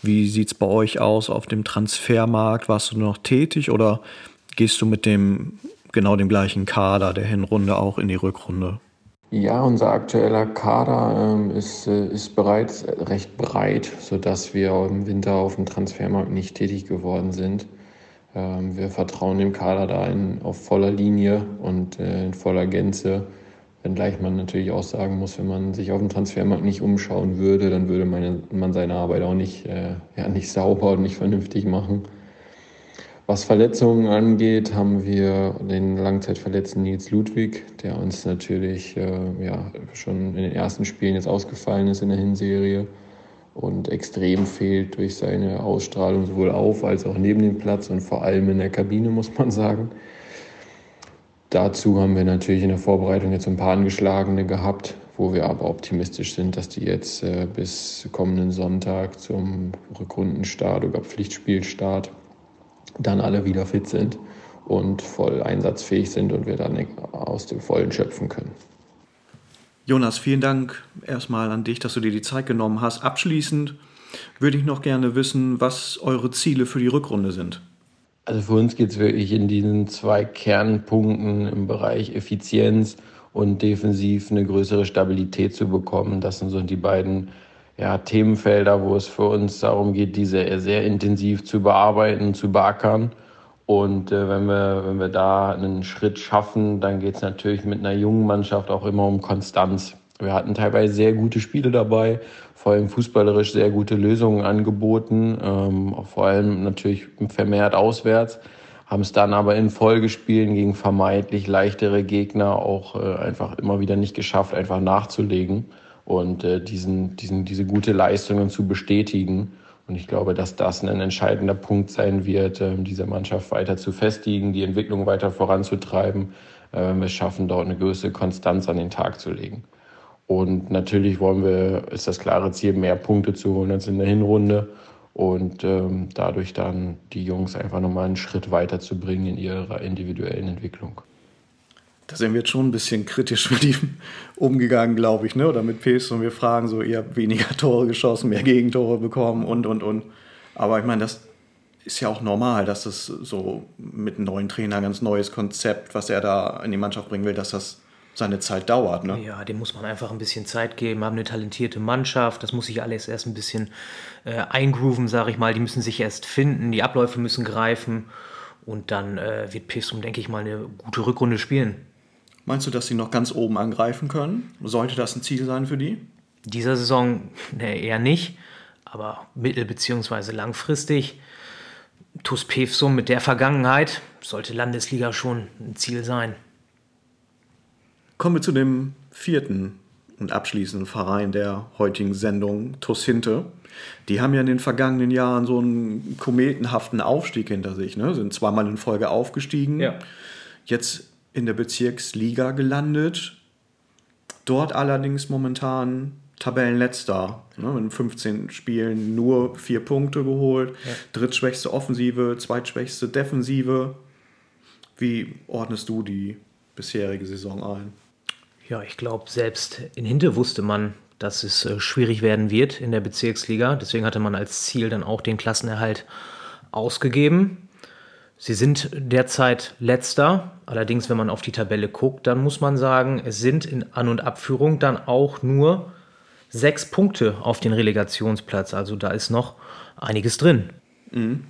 wie sieht es bei euch aus auf dem Transfermarkt? Warst du noch tätig oder gehst du mit dem genau dem gleichen Kader der Hinrunde auch in die Rückrunde? Ja, unser aktueller Kader ähm, ist, äh, ist bereits recht breit, sodass wir im Winter auf dem Transfermarkt nicht tätig geworden sind. Ähm, wir vertrauen dem Kader da in, auf voller Linie und äh, in voller Gänze. Wenngleich man natürlich auch sagen muss, wenn man sich auf dem Transfermarkt nicht umschauen würde, dann würde meine, man seine Arbeit auch nicht, äh, ja, nicht sauber und nicht vernünftig machen. Was Verletzungen angeht, haben wir den langzeitverletzten Nils Ludwig, der uns natürlich äh, ja, schon in den ersten Spielen jetzt ausgefallen ist in der Hinserie und extrem fehlt durch seine Ausstrahlung sowohl auf als auch neben dem Platz und vor allem in der Kabine, muss man sagen. Dazu haben wir natürlich in der Vorbereitung jetzt ein paar Angeschlagene gehabt, wo wir aber optimistisch sind, dass die jetzt äh, bis kommenden Sonntag zum Rückrundenstart oder Pflichtspielstart dann alle wieder fit sind und voll einsatzfähig sind und wir dann aus dem Vollen schöpfen können. Jonas, vielen Dank erstmal an dich, dass du dir die Zeit genommen hast. Abschließend würde ich noch gerne wissen, was eure Ziele für die Rückrunde sind. Also für uns geht es wirklich in diesen zwei Kernpunkten im Bereich Effizienz und defensiv eine größere Stabilität zu bekommen. Das sind so die beiden ja, Themenfelder, wo es für uns darum geht, diese sehr intensiv zu bearbeiten, zu beackern. Und äh, wenn, wir, wenn wir da einen Schritt schaffen, dann geht es natürlich mit einer jungen Mannschaft auch immer um Konstanz. Wir hatten teilweise sehr gute Spiele dabei, vor allem fußballerisch sehr gute Lösungen angeboten, ähm, vor allem natürlich vermehrt auswärts, haben es dann aber in Folgespielen gegen vermeintlich leichtere Gegner auch äh, einfach immer wieder nicht geschafft, einfach nachzulegen und äh, diesen, diesen, diese gute Leistungen zu bestätigen. Und ich glaube, dass das ein entscheidender Punkt sein wird, äh, diese Mannschaft weiter zu festigen, die Entwicklung weiter voranzutreiben, es schaffen, dort eine größere Konstanz an den Tag zu legen. Und natürlich wollen wir, ist das klare Ziel, mehr Punkte zu holen als in der Hinrunde und ähm, dadurch dann die Jungs einfach nochmal einen Schritt weiter zu bringen in ihrer individuellen Entwicklung. Da sind wir jetzt schon ein bisschen kritisch mit ihm umgegangen, glaube ich, ne? oder mit Pes und wir fragen so, ihr habt weniger Tore geschossen, mehr Gegentore bekommen und, und, und. Aber ich meine, das ist ja auch normal, dass das so mit einem neuen Trainer ein ganz neues Konzept, was er da in die Mannschaft bringen will, dass das seine Zeit dauert. Ne? Ja, dem muss man einfach ein bisschen Zeit geben, haben eine talentierte Mannschaft, das muss sich alles erst ein bisschen äh, eingrooven, sage ich mal, die müssen sich erst finden, die Abläufe müssen greifen und dann äh, wird Pissum, denke ich mal, eine gute Rückrunde spielen. Meinst du, dass sie noch ganz oben angreifen können? Sollte das ein Ziel sein für die? Dieser Saison ne, eher nicht, aber mittel- bzw. langfristig. TuS Pevsum mit der Vergangenheit sollte Landesliga schon ein Ziel sein. Kommen wir zu dem vierten und abschließenden Verein der heutigen Sendung, TuS Hinte. Die haben ja in den vergangenen Jahren so einen kometenhaften Aufstieg hinter sich, ne? sind zweimal in Folge aufgestiegen. Ja. Jetzt in der Bezirksliga gelandet. Dort allerdings momentan Tabellenletzter. Ne, in 15 Spielen nur vier Punkte geholt. Ja. Drittschwächste Offensive, zweitschwächste Defensive. Wie ordnest du die bisherige Saison ein? Ja, ich glaube, selbst in Hinte wusste man, dass es äh, schwierig werden wird in der Bezirksliga. Deswegen hatte man als Ziel dann auch den Klassenerhalt ausgegeben. Sie sind derzeit letzter. Allerdings, wenn man auf die Tabelle guckt, dann muss man sagen, es sind in An- und Abführung dann auch nur sechs Punkte auf den Relegationsplatz. Also da ist noch einiges drin. Mhm.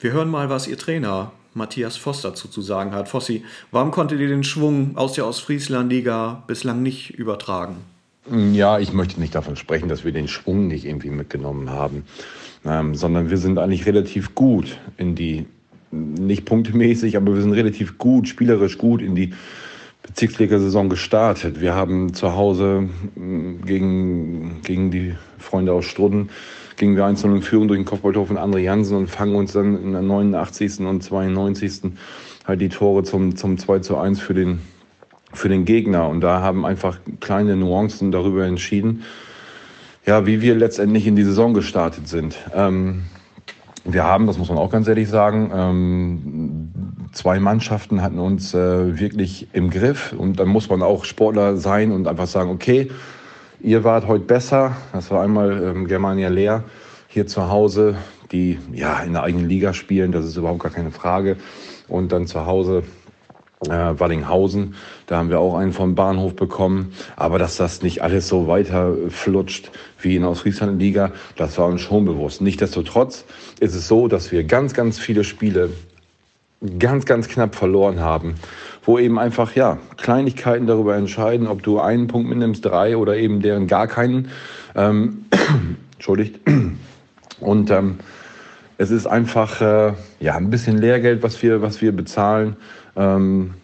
Wir hören mal, was Ihr Trainer Matthias Voss dazu zu sagen hat. Fossi, warum konntet ihr den Schwung aus der Ostfriesland-Liga bislang nicht übertragen? Ja, ich möchte nicht davon sprechen, dass wir den Schwung nicht irgendwie mitgenommen haben, ähm, sondern wir sind eigentlich relativ gut in die nicht punktemäßig, aber wir sind relativ gut, spielerisch gut in die Bezirksliga-Saison gestartet. Wir haben zu Hause mm, gegen, gegen die Freunde aus Strudden gingen wir 1 in Führung durch den Kopfballtor von André Jansen und fangen uns dann in der 89. und 92. halt die Tore zum, zum 2 zu 1 für den, für den Gegner. Und da haben einfach kleine Nuancen darüber entschieden, ja, wie wir letztendlich in die Saison gestartet sind. Ähm, wir haben, das muss man auch ganz ehrlich sagen, ähm, zwei Mannschaften hatten uns äh, wirklich im Griff. Und dann muss man auch Sportler sein und einfach sagen, okay, ihr wart heute besser. Das war einmal ähm, Germania Leer hier zu Hause, die ja in der eigenen Liga spielen, das ist überhaupt gar keine Frage. Und dann zu Hause äh, Wallinghausen, da haben wir auch einen vom Bahnhof bekommen. Aber dass das nicht alles so weiter flutscht wie in der Ostfriesland-Liga, das war uns schon bewusst. Nichtsdestotrotz ist es so, dass wir ganz, ganz viele Spiele ganz, ganz knapp verloren haben, wo eben einfach, ja, Kleinigkeiten darüber entscheiden, ob du einen Punkt mitnimmst, drei oder eben deren gar keinen. Ähm, Entschuldigt. Und ähm, es ist einfach äh, ja, ein bisschen Lehrgeld, was wir, was wir bezahlen. Ähm,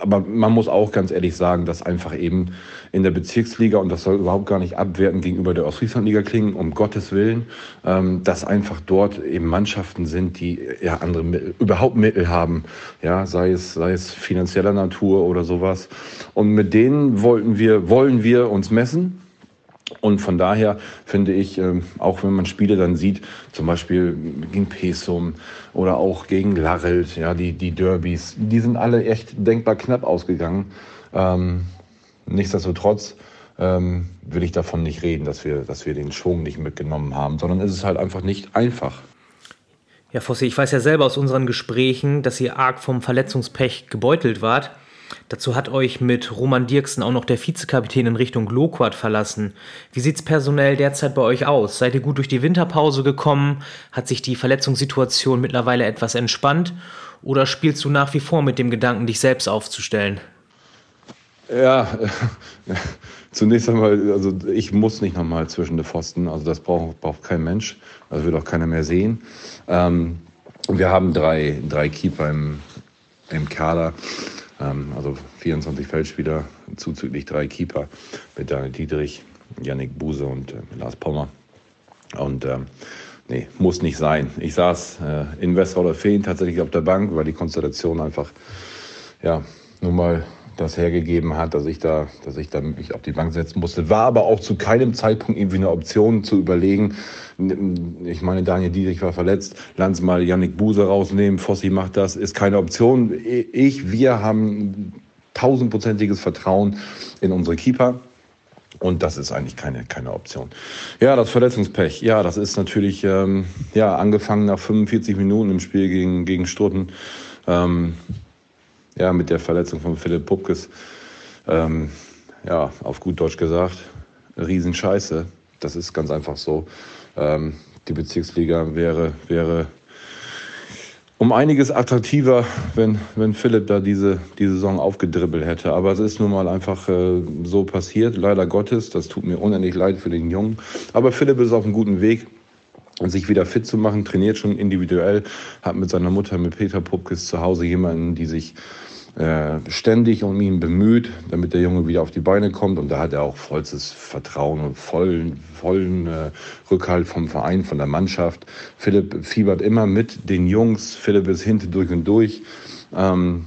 aber man muss auch ganz ehrlich sagen, dass einfach eben in der Bezirksliga, und das soll überhaupt gar nicht abwerten gegenüber der Ostfrieslandliga klingen, um Gottes Willen, ähm, dass einfach dort eben Mannschaften sind, die ja andere Mittel, überhaupt Mittel haben, ja, sei es, sei es finanzieller Natur oder sowas. Und mit denen wollten wir, wollen wir uns messen. Und von daher finde ich, ähm, auch wenn man Spiele dann sieht, zum Beispiel gegen Pesum oder auch gegen Larelt, ja, die, die Derbys, die sind alle echt denkbar knapp ausgegangen. Ähm, nichtsdestotrotz ähm, will ich davon nicht reden, dass wir, dass wir den Schwung nicht mitgenommen haben, sondern es ist halt einfach nicht einfach. Ja, Fossi, ich weiß ja selber aus unseren Gesprächen, dass ihr arg vom Verletzungspech gebeutelt wart. Dazu hat euch mit Roman Dirksen auch noch der Vizekapitän in Richtung Loquat verlassen. Wie sieht's personell derzeit bei euch aus? Seid ihr gut durch die Winterpause gekommen? Hat sich die Verletzungssituation mittlerweile etwas entspannt? Oder spielst du nach wie vor mit dem Gedanken, dich selbst aufzustellen? Ja, zunächst einmal, also ich muss nicht nochmal zwischen den Pfosten, also das braucht, braucht kein Mensch, also wird auch keiner mehr sehen. Ähm, wir haben drei, drei Keeper im, im Kader. Ähm, also 24 Feldspieler, zuzüglich drei Keeper mit Daniel Dietrich, Yannick Buse und äh, Lars Pommer. Und ähm, nee, muss nicht sein. Ich saß äh, in Westroller Feen tatsächlich auf der Bank, weil die Konstellation einfach, ja, nun mal das hergegeben hat, dass ich da, dass ich da mich auf die Bank setzen musste. War aber auch zu keinem Zeitpunkt irgendwie eine Option zu überlegen. Ich meine, Daniel Dietrich war verletzt. Lass mal Yannick Buse rausnehmen. Fossi macht das. Ist keine Option. Ich, wir haben tausendprozentiges Vertrauen in unsere Keeper. Und das ist eigentlich keine, keine Option. Ja, das Verletzungspech. Ja, das ist natürlich ähm, ja, angefangen nach 45 Minuten im Spiel gegen, gegen Stutten. Ähm, ja, mit der Verletzung von Philipp Pupkes, ähm, ja, auf gut Deutsch gesagt, Riesenscheiße. Das ist ganz einfach so. Ähm, die Bezirksliga wäre, wäre um einiges attraktiver, wenn, wenn Philipp da diese, diese Saison aufgedribbelt hätte. Aber es ist nun mal einfach äh, so passiert, leider Gottes. Das tut mir unendlich leid für den Jungen. Aber Philipp ist auf einem guten Weg sich wieder fit zu machen, trainiert schon individuell, hat mit seiner Mutter, mit Peter Pupkes zu Hause jemanden, die sich äh, ständig um ihn bemüht, damit der Junge wieder auf die Beine kommt. Und da hat er auch vollstes Vertrauen und vollen, vollen äh, Rückhalt vom Verein, von der Mannschaft. Philipp fiebert immer mit den Jungs. Philipp ist hinten durch und durch. Ähm,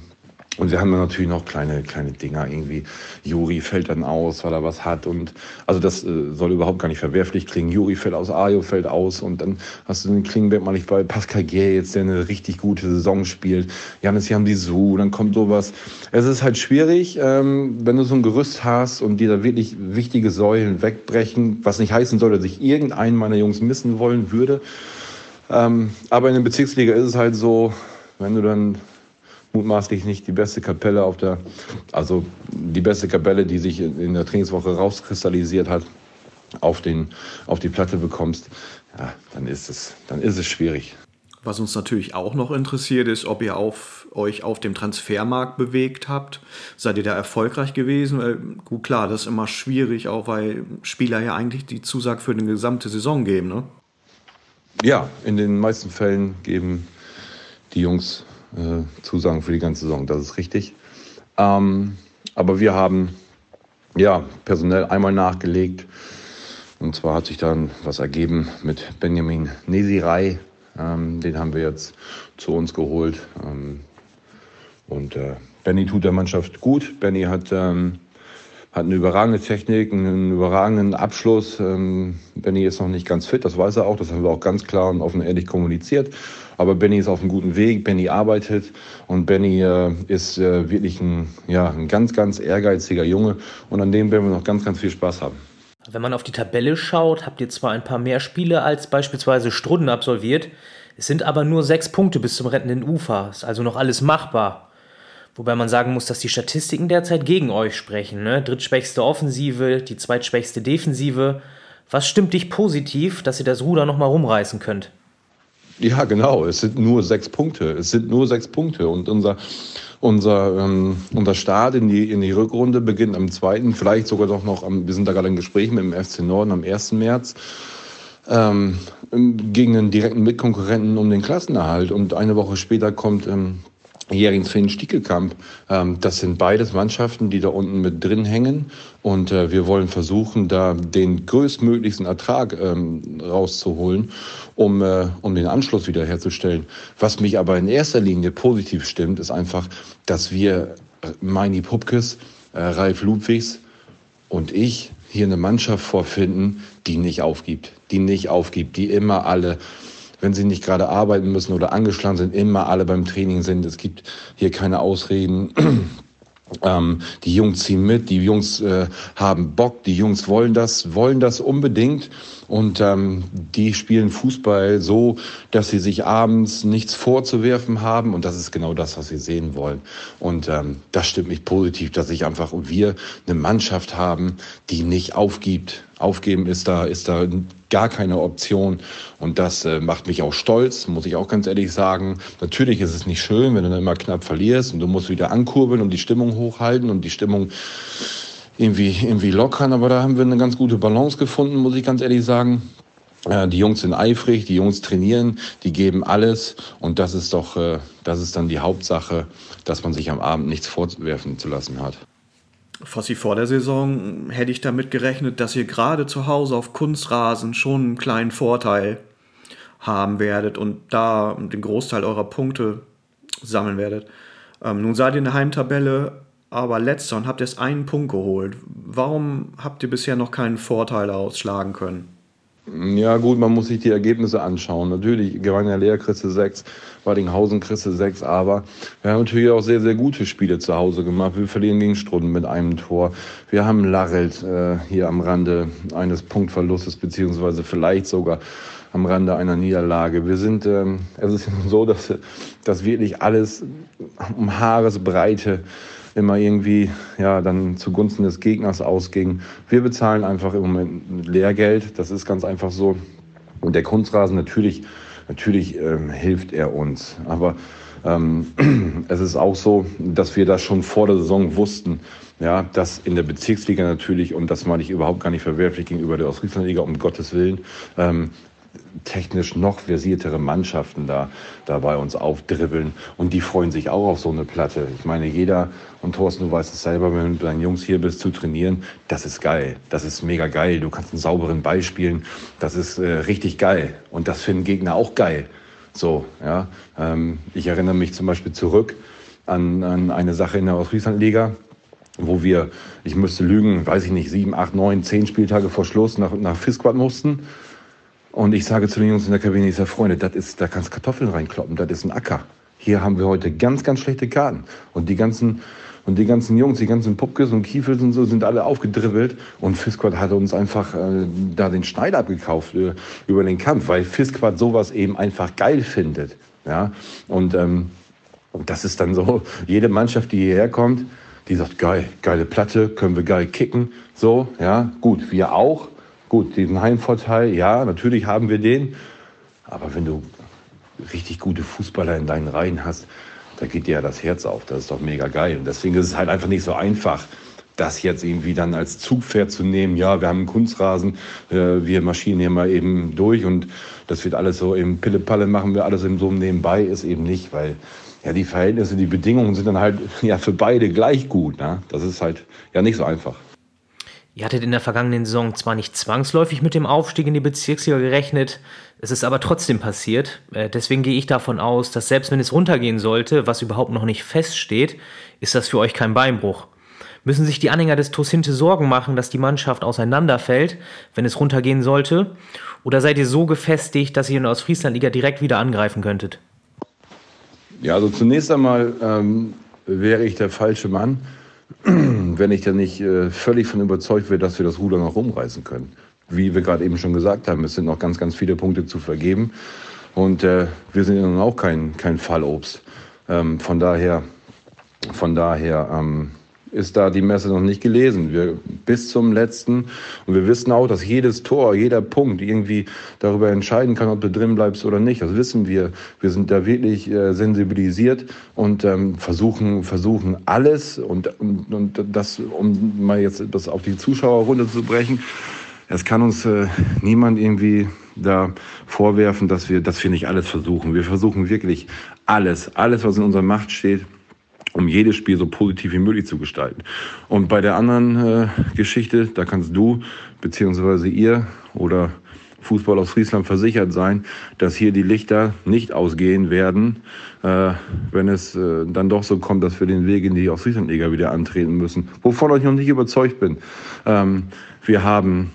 und wir haben dann natürlich noch kleine, kleine Dinger irgendwie. Juri fällt dann aus, weil er was hat. Und also das äh, soll überhaupt gar nicht verwerflich klingen. Juri fällt aus, Ajo fällt aus und dann hast du den Klingenberg mal nicht bei Pascal Gier jetzt, der eine richtig gute Saison spielt. Janis haben die Su, dann kommt sowas. Es ist halt schwierig, ähm, wenn du so ein Gerüst hast und dir da wirklich wichtige Säulen wegbrechen, was nicht heißen soll, dass ich irgendeinen meiner Jungs missen wollen würde. Ähm, aber in der Bezirksliga ist es halt so, wenn du dann mutmaßlich nicht die beste Kapelle auf der, also die beste Kapelle, die sich in der Trainingswoche rauskristallisiert hat, auf, den, auf die Platte bekommst, ja, dann ist es, dann ist es schwierig. Was uns natürlich auch noch interessiert, ist, ob ihr auf, euch auf dem Transfermarkt bewegt habt. Seid ihr da erfolgreich gewesen? Weil, gut, klar, das ist immer schwierig, auch weil Spieler ja eigentlich die Zusage für eine gesamte Saison geben, ne? Ja, in den meisten Fällen geben die Jungs äh, Zusagen für die ganze Saison. Das ist richtig. Ähm, aber wir haben ja personell einmal nachgelegt. Und zwar hat sich dann was ergeben mit Benjamin Nesirei. Ähm, den haben wir jetzt zu uns geholt. Ähm, und äh, Benny tut der Mannschaft gut. Benny hat, ähm, hat eine überragende Technik, einen überragenden Abschluss. Ähm, Benny ist noch nicht ganz fit, das weiß er auch. Das haben wir auch ganz klar und offen ehrlich kommuniziert. Aber Benny ist auf einem guten Weg, Benny arbeitet und Benny äh, ist äh, wirklich ein, ja, ein ganz, ganz ehrgeiziger Junge und an dem werden wir noch ganz, ganz viel Spaß haben. Wenn man auf die Tabelle schaut, habt ihr zwar ein paar mehr Spiele als beispielsweise Strudden absolviert, es sind aber nur sechs Punkte bis zum rettenden Ufer, ist also noch alles machbar. Wobei man sagen muss, dass die Statistiken derzeit gegen euch sprechen. Ne? Drittschwächste Offensive, die zweitschwächste Defensive. Was stimmt dich positiv, dass ihr das Ruder nochmal rumreißen könnt? Ja, genau. Es sind nur sechs Punkte. Es sind nur sechs Punkte. Und unser, unser, ähm, unser Start in die, in die Rückrunde beginnt am 2., vielleicht sogar doch noch, am, wir sind da gerade in Gesprächen mit dem FC Norden am 1. März, ähm, gegen einen direkten Mitkonkurrenten um den Klassenerhalt. Und eine Woche später kommt ähm, Jeringsfinn Stiekelkamp. Ähm, das sind beides Mannschaften, die da unten mit drin hängen. Und äh, wir wollen versuchen, da den größtmöglichsten Ertrag ähm, rauszuholen, um, äh, um den Anschluss wiederherzustellen. Was mich aber in erster Linie positiv stimmt, ist einfach, dass wir, äh, Meini Pupkes, Ralf Ludwigs und ich hier eine Mannschaft vorfinden, die nicht aufgibt, die nicht aufgibt, die immer alle wenn sie nicht gerade arbeiten müssen oder angeschlagen sind, immer alle beim Training sind. Es gibt hier keine Ausreden. Ähm, die Jungs ziehen mit, die Jungs äh, haben Bock, die Jungs wollen das, wollen das unbedingt und ähm, die spielen Fußball so, dass sie sich abends nichts vorzuwerfen haben und das ist genau das, was wir sehen wollen. Und ähm, das stimmt mich positiv, dass ich einfach und wir eine Mannschaft haben, die nicht aufgibt. Aufgeben ist da, ist da gar keine Option. Und das äh, macht mich auch stolz, muss ich auch ganz ehrlich sagen. Natürlich ist es nicht schön, wenn du dann immer knapp verlierst und du musst wieder ankurbeln und die Stimmung hochhalten und die Stimmung irgendwie, irgendwie lockern. Aber da haben wir eine ganz gute Balance gefunden, muss ich ganz ehrlich sagen. Äh, die Jungs sind eifrig, die Jungs trainieren, die geben alles. Und das ist doch, äh, das ist dann die Hauptsache, dass man sich am Abend nichts vorwerfen zu lassen hat. Fossi, vor der Saison hätte ich damit gerechnet, dass ihr gerade zu Hause auf Kunstrasen schon einen kleinen Vorteil haben werdet und da den Großteil eurer Punkte sammeln werdet. Ähm, nun seid ihr in der Heimtabelle aber letzter und habt erst einen Punkt geholt. Warum habt ihr bisher noch keinen Vorteil ausschlagen können? Ja, gut, man muss sich die Ergebnisse anschauen. Natürlich, Gewanger Leer kriegst du sechs, Wadinghausen kriegst du sechs, aber wir haben natürlich auch sehr, sehr gute Spiele zu Hause gemacht. Wir verlieren gegen Strunden mit einem Tor. Wir haben Larelt äh, hier am Rande eines Punktverlustes, beziehungsweise vielleicht sogar am Rande einer Niederlage. Wir sind, ähm, es ist so, dass, dass wirklich alles um Haaresbreite immer irgendwie ja dann zugunsten des Gegners ausging. Wir bezahlen einfach im Moment Lehrgeld, das ist ganz einfach so. Und der Kunstrasen natürlich, natürlich ähm, hilft er uns. Aber ähm, es ist auch so, dass wir das schon vor der Saison wussten, ja, dass in der Bezirksliga natürlich, und das meine ich überhaupt gar nicht verwerflich gegenüber der Ostfrieslandliga, um Gottes Willen, ähm, technisch noch versiertere Mannschaften da, da bei uns aufdribbeln. Und die freuen sich auch auf so eine Platte. Ich meine, jeder, und Thorsten, du weißt es selber, wenn du mit deinen Jungs hier bist, zu trainieren, das ist geil. Das ist mega geil. Du kannst einen sauberen Ball spielen. Das ist äh, richtig geil. Und das finden Gegner auch geil. So, ja. Ähm, ich erinnere mich zum Beispiel zurück an, an eine Sache in der Ostfrieslandliga wo wir, ich müsste lügen, weiß ich nicht, sieben, acht, neun, zehn Spieltage vor Schluss nach, nach Fisquad mussten. Und ich sage zu den Jungs in der Kabine, ich sage, Freunde, das ist, da kannst Kartoffeln reinkloppen, das ist ein Acker. Hier haben wir heute ganz, ganz schlechte Karten. Und die ganzen, und die ganzen Jungs, die ganzen Pupkes und Kiefels und so sind alle aufgedribbelt. Und Fisquad hat uns einfach äh, da den Schneid abgekauft äh, über den Kampf, weil Fisquad sowas eben einfach geil findet. Ja? Und ähm, das ist dann so, jede Mannschaft, die hierher kommt, die sagt, geil, geile Platte, können wir geil kicken. So, ja, gut, wir auch. Gut, diesen Heimvorteil, ja, natürlich haben wir den. Aber wenn du richtig gute Fußballer in deinen Reihen hast, da geht dir ja das Herz auf. Das ist doch mega geil. Und deswegen ist es halt einfach nicht so einfach, das jetzt irgendwie dann als Zugpferd zu nehmen. Ja, wir haben einen Kunstrasen, äh, wir marschieren hier mal eben durch und das wird alles so im Pille-Palle machen wir alles im so nebenbei, ist eben nicht, weil ja die Verhältnisse, die Bedingungen sind dann halt ja für beide gleich gut. Ne? Das ist halt ja nicht so einfach. Ihr hattet in der vergangenen Saison zwar nicht zwangsläufig mit dem Aufstieg in die Bezirksliga gerechnet, es ist aber trotzdem passiert. Äh, deswegen gehe ich davon aus, dass selbst wenn es runtergehen sollte, was überhaupt noch nicht feststeht, ist das für euch kein Beinbruch. Müssen sich die Anhänger des Tosinte Sorgen machen, dass die Mannschaft auseinanderfällt, wenn es runtergehen sollte? Oder seid ihr so gefestigt, dass ihr in der Ostfrieslandliga direkt wieder angreifen könntet? Ja, also zunächst einmal ähm, wäre ich der falsche Mann, wenn ich dann nicht äh, völlig von überzeugt wäre, dass wir das Ruder noch rumreißen können. Wie wir gerade eben schon gesagt haben, es sind noch ganz, ganz viele Punkte zu vergeben. Und äh, wir sind ja nun auch kein, kein Fallobst. Ähm, von daher von daher ähm, ist da die Messe noch nicht gelesen. Wir bis zum letzten und wir wissen auch, dass jedes Tor, jeder Punkt irgendwie darüber entscheiden kann, ob du drin bleibst oder nicht. Das wissen wir. Wir sind da wirklich äh, sensibilisiert und ähm, versuchen versuchen alles und, und, und das um mal jetzt das auf die Zuschauerrunde zu brechen. Es kann uns äh, niemand irgendwie da vorwerfen, dass wir, dass wir nicht alles versuchen. Wir versuchen wirklich alles, alles, was in unserer Macht steht, um jedes Spiel so positiv wie möglich zu gestalten. Und bei der anderen äh, Geschichte, da kannst du beziehungsweise ihr oder Fußball aus Friesland versichert sein, dass hier die Lichter nicht ausgehen werden, äh, wenn es äh, dann doch so kommt, dass wir den Weg in die Ostfrieslandliga wieder antreten müssen. Wovon ich noch nicht überzeugt bin. Ähm, wir haben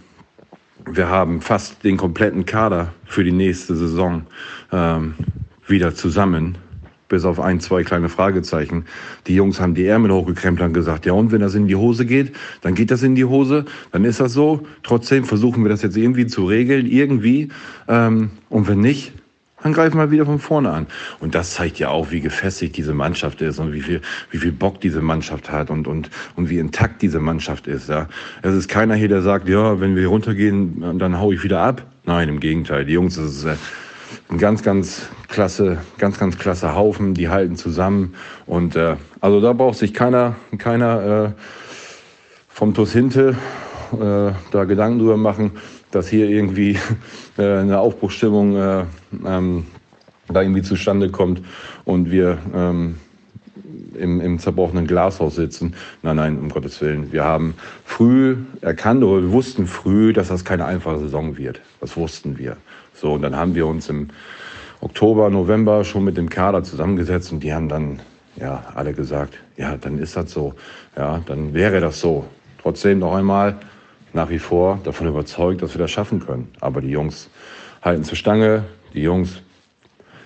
wir haben fast den kompletten Kader für die nächste Saison ähm, wieder zusammen bis auf ein, zwei kleine Fragezeichen. Die Jungs haben die Ärmel hochgekrempelt und gesagt, ja und wenn das in die Hose geht, dann geht das in die Hose, dann ist das so. Trotzdem versuchen wir das jetzt irgendwie zu regeln, irgendwie. Ähm, und wenn nicht, dann greifen wir wieder von vorne an. Und das zeigt ja auch, wie gefestigt diese Mannschaft ist und wie viel, wie viel Bock diese Mannschaft hat und, und, und wie intakt diese Mannschaft ist. Ja. Es ist keiner hier, der sagt, ja, wenn wir runtergehen, dann hau ich wieder ab. Nein, im Gegenteil. Die Jungs, das ist, äh, ein ganz, ganz klasse, ganz, ganz klasse Haufen, die halten zusammen. Und äh, also da braucht sich keiner, keiner äh, vom TuS Hinte äh, da Gedanken drüber machen, dass hier irgendwie äh, eine Aufbruchsstimmung äh, ähm, da irgendwie zustande kommt und wir ähm, im, im zerbrochenen Glashaus sitzen. Nein, nein, um Gottes Willen. Wir haben früh erkannt oder wir wussten früh, dass das keine einfache Saison wird. Das wussten wir. So, und dann haben wir uns im Oktober, November schon mit dem Kader zusammengesetzt und die haben dann ja alle gesagt, ja, dann ist das so. Ja, dann wäre das so. Trotzdem noch einmal nach wie vor davon überzeugt, dass wir das schaffen können. Aber die Jungs halten zur Stange, die Jungs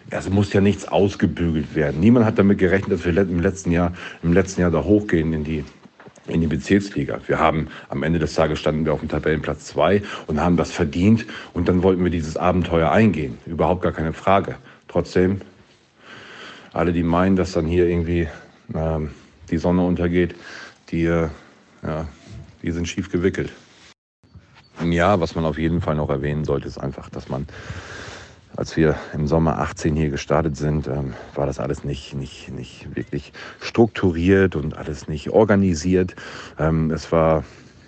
es muss ja nichts ausgebügelt werden. Niemand hat damit gerechnet, dass wir im letzten Jahr, im letzten Jahr da hochgehen in die in die Bezirksliga. Wir haben am Ende des Tages standen wir auf dem Tabellenplatz zwei und haben das verdient und dann wollten wir dieses Abenteuer eingehen. Überhaupt gar keine Frage. Trotzdem, alle, die meinen, dass dann hier irgendwie ähm, die Sonne untergeht, die, äh, ja, die sind schief gewickelt. Ja, was man auf jeden Fall noch erwähnen sollte, ist einfach, dass man als wir im Sommer 18 hier gestartet sind, ähm, war das alles nicht, nicht, nicht wirklich strukturiert und alles nicht organisiert. Ähm, es war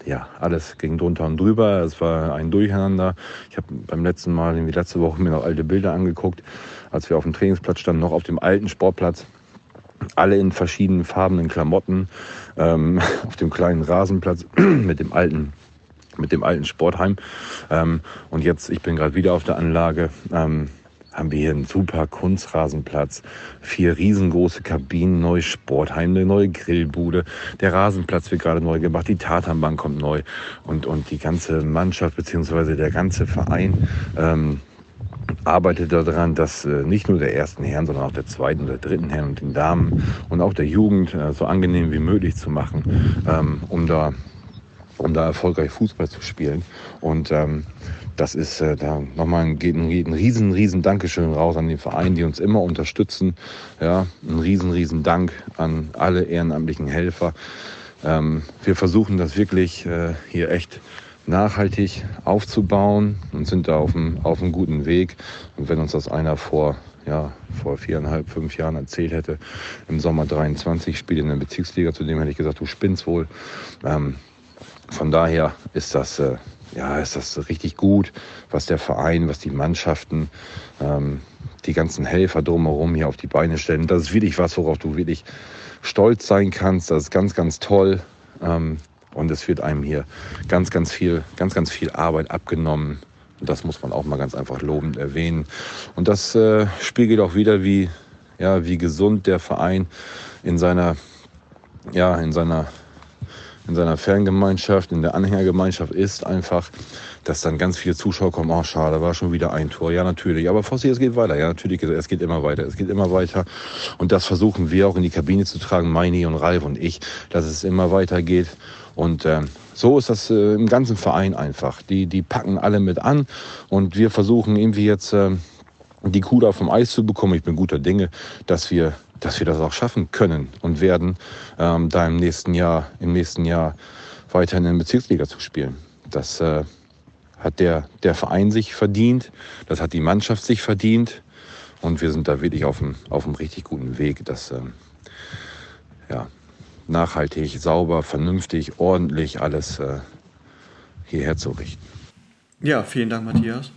ja, alles ging drunter und drüber. Es war ein Durcheinander. Ich habe beim letzten Mal, irgendwie letzte Woche, mir noch alte Bilder angeguckt, als wir auf dem Trainingsplatz standen, noch auf dem alten Sportplatz. Alle in verschiedenen farbenen Klamotten, ähm, auf dem kleinen Rasenplatz mit dem alten mit dem alten Sportheim. Ähm, und jetzt, ich bin gerade wieder auf der Anlage, ähm, haben wir hier einen super Kunstrasenplatz, vier riesengroße Kabinen, neues Sportheim, eine neue Grillbude. Der Rasenplatz wird gerade neu gemacht, die Tatanbank kommt neu und, und die ganze Mannschaft beziehungsweise der ganze Verein ähm, arbeitet daran, dass äh, nicht nur der ersten Herren, sondern auch der zweiten oder dritten Herren und den Damen und auch der Jugend äh, so angenehm wie möglich zu machen, ähm, um da um da erfolgreich Fußball zu spielen. Und ähm, das ist äh, da nochmal ein, ein, ein riesen, riesen Dankeschön raus an den Verein, die uns immer unterstützen. Ja, ein riesen, riesen Dank an alle ehrenamtlichen Helfer. Ähm, wir versuchen das wirklich äh, hier echt nachhaltig aufzubauen und sind da auf einem, auf einem guten Weg. Und wenn uns das einer vor, ja, vor viereinhalb, fünf Jahren erzählt hätte, im Sommer 23 spielt in der Bezirksliga, zu dem hätte ich gesagt, du spinnst wohl. Ähm, von daher ist das, äh, ja, ist das richtig gut, was der Verein, was die Mannschaften, ähm, die ganzen Helfer drumherum hier auf die Beine stellen. Das ist wirklich was, worauf du wirklich stolz sein kannst. Das ist ganz, ganz toll. Ähm, und es wird einem hier ganz, ganz viel, ganz, ganz viel Arbeit abgenommen. Und das muss man auch mal ganz einfach lobend erwähnen. Und das äh, spiegelt auch wieder, wie, ja, wie gesund der Verein in seiner, ja, in seiner in seiner Fangemeinschaft, in der Anhängergemeinschaft ist einfach, dass dann ganz viele Zuschauer kommen, oh schade, war schon wieder ein Tor. Ja, natürlich. Aber Fossi, es geht weiter. Ja, natürlich, es geht immer weiter. Es geht immer weiter. Und das versuchen wir auch in die Kabine zu tragen, Meini und Ralf und ich, dass es immer weiter geht. Und äh, so ist das äh, im ganzen Verein einfach. Die, die packen alle mit an und wir versuchen irgendwie jetzt... Äh, die Kuh da vom Eis zu bekommen. Ich bin guter Dinge, dass wir dass wir das auch schaffen können und werden, ähm, da im nächsten Jahr, im nächsten Jahr weiterhin in Bezirksliga zu spielen. Das äh, hat der, der Verein sich verdient, das hat die Mannschaft sich verdient und wir sind da wirklich auf einem, auf richtig guten Weg, das äh, ja, nachhaltig, sauber, vernünftig, ordentlich alles äh, hierher zu richten. Ja, vielen Dank, Matthias.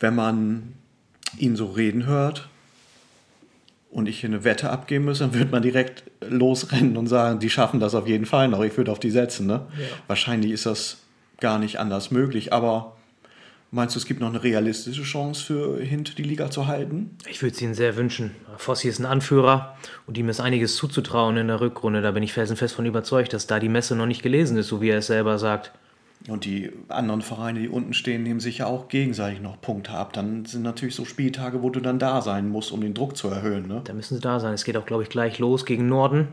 Wenn man ihn so reden hört und ich hier eine Wette abgeben muss, dann wird man direkt losrennen und sagen, die schaffen das auf jeden Fall noch. Ich würde auf die setzen. Ne? Ja. Wahrscheinlich ist das gar nicht anders möglich, aber Meinst du, es gibt noch eine realistische Chance für Hint, die Liga zu halten? Ich würde es ihnen sehr wünschen. Fossi ist ein Anführer und ihm ist einiges zuzutrauen in der Rückrunde. Da bin ich felsenfest von überzeugt, dass da die Messe noch nicht gelesen ist, so wie er es selber sagt. Und die anderen Vereine, die unten stehen, nehmen sich ja auch gegenseitig noch Punkte ab. Dann sind natürlich so Spieltage, wo du dann da sein musst, um den Druck zu erhöhen. Ne? Da müssen sie da sein. Es geht auch, glaube ich, gleich los gegen Norden.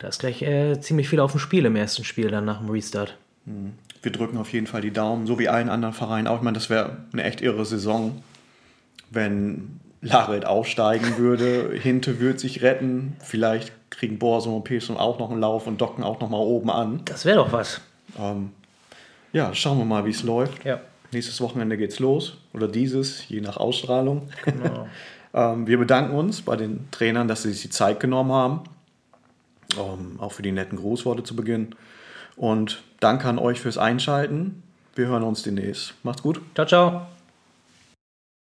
Da ist gleich äh, ziemlich viel auf dem Spiel im ersten Spiel, dann nach dem Restart. Hm wir drücken auf jeden Fall die Daumen, so wie allen anderen Vereinen auch. Ich meine, das wäre eine echt irre Saison, wenn Larelt aufsteigen würde, Hinte würde sich retten, vielleicht kriegen Borsum und Pesum auch noch einen Lauf und docken auch noch mal oben an. Das wäre doch was. Ähm, ja, schauen wir mal, wie es läuft. Ja. Nächstes Wochenende geht's los oder dieses, je nach Ausstrahlung. Genau. ähm, wir bedanken uns bei den Trainern, dass sie sich die Zeit genommen haben, ähm, auch für die netten Grußworte zu Beginn. Und danke an euch fürs Einschalten. Wir hören uns demnächst. Macht's gut. Ciao, ciao.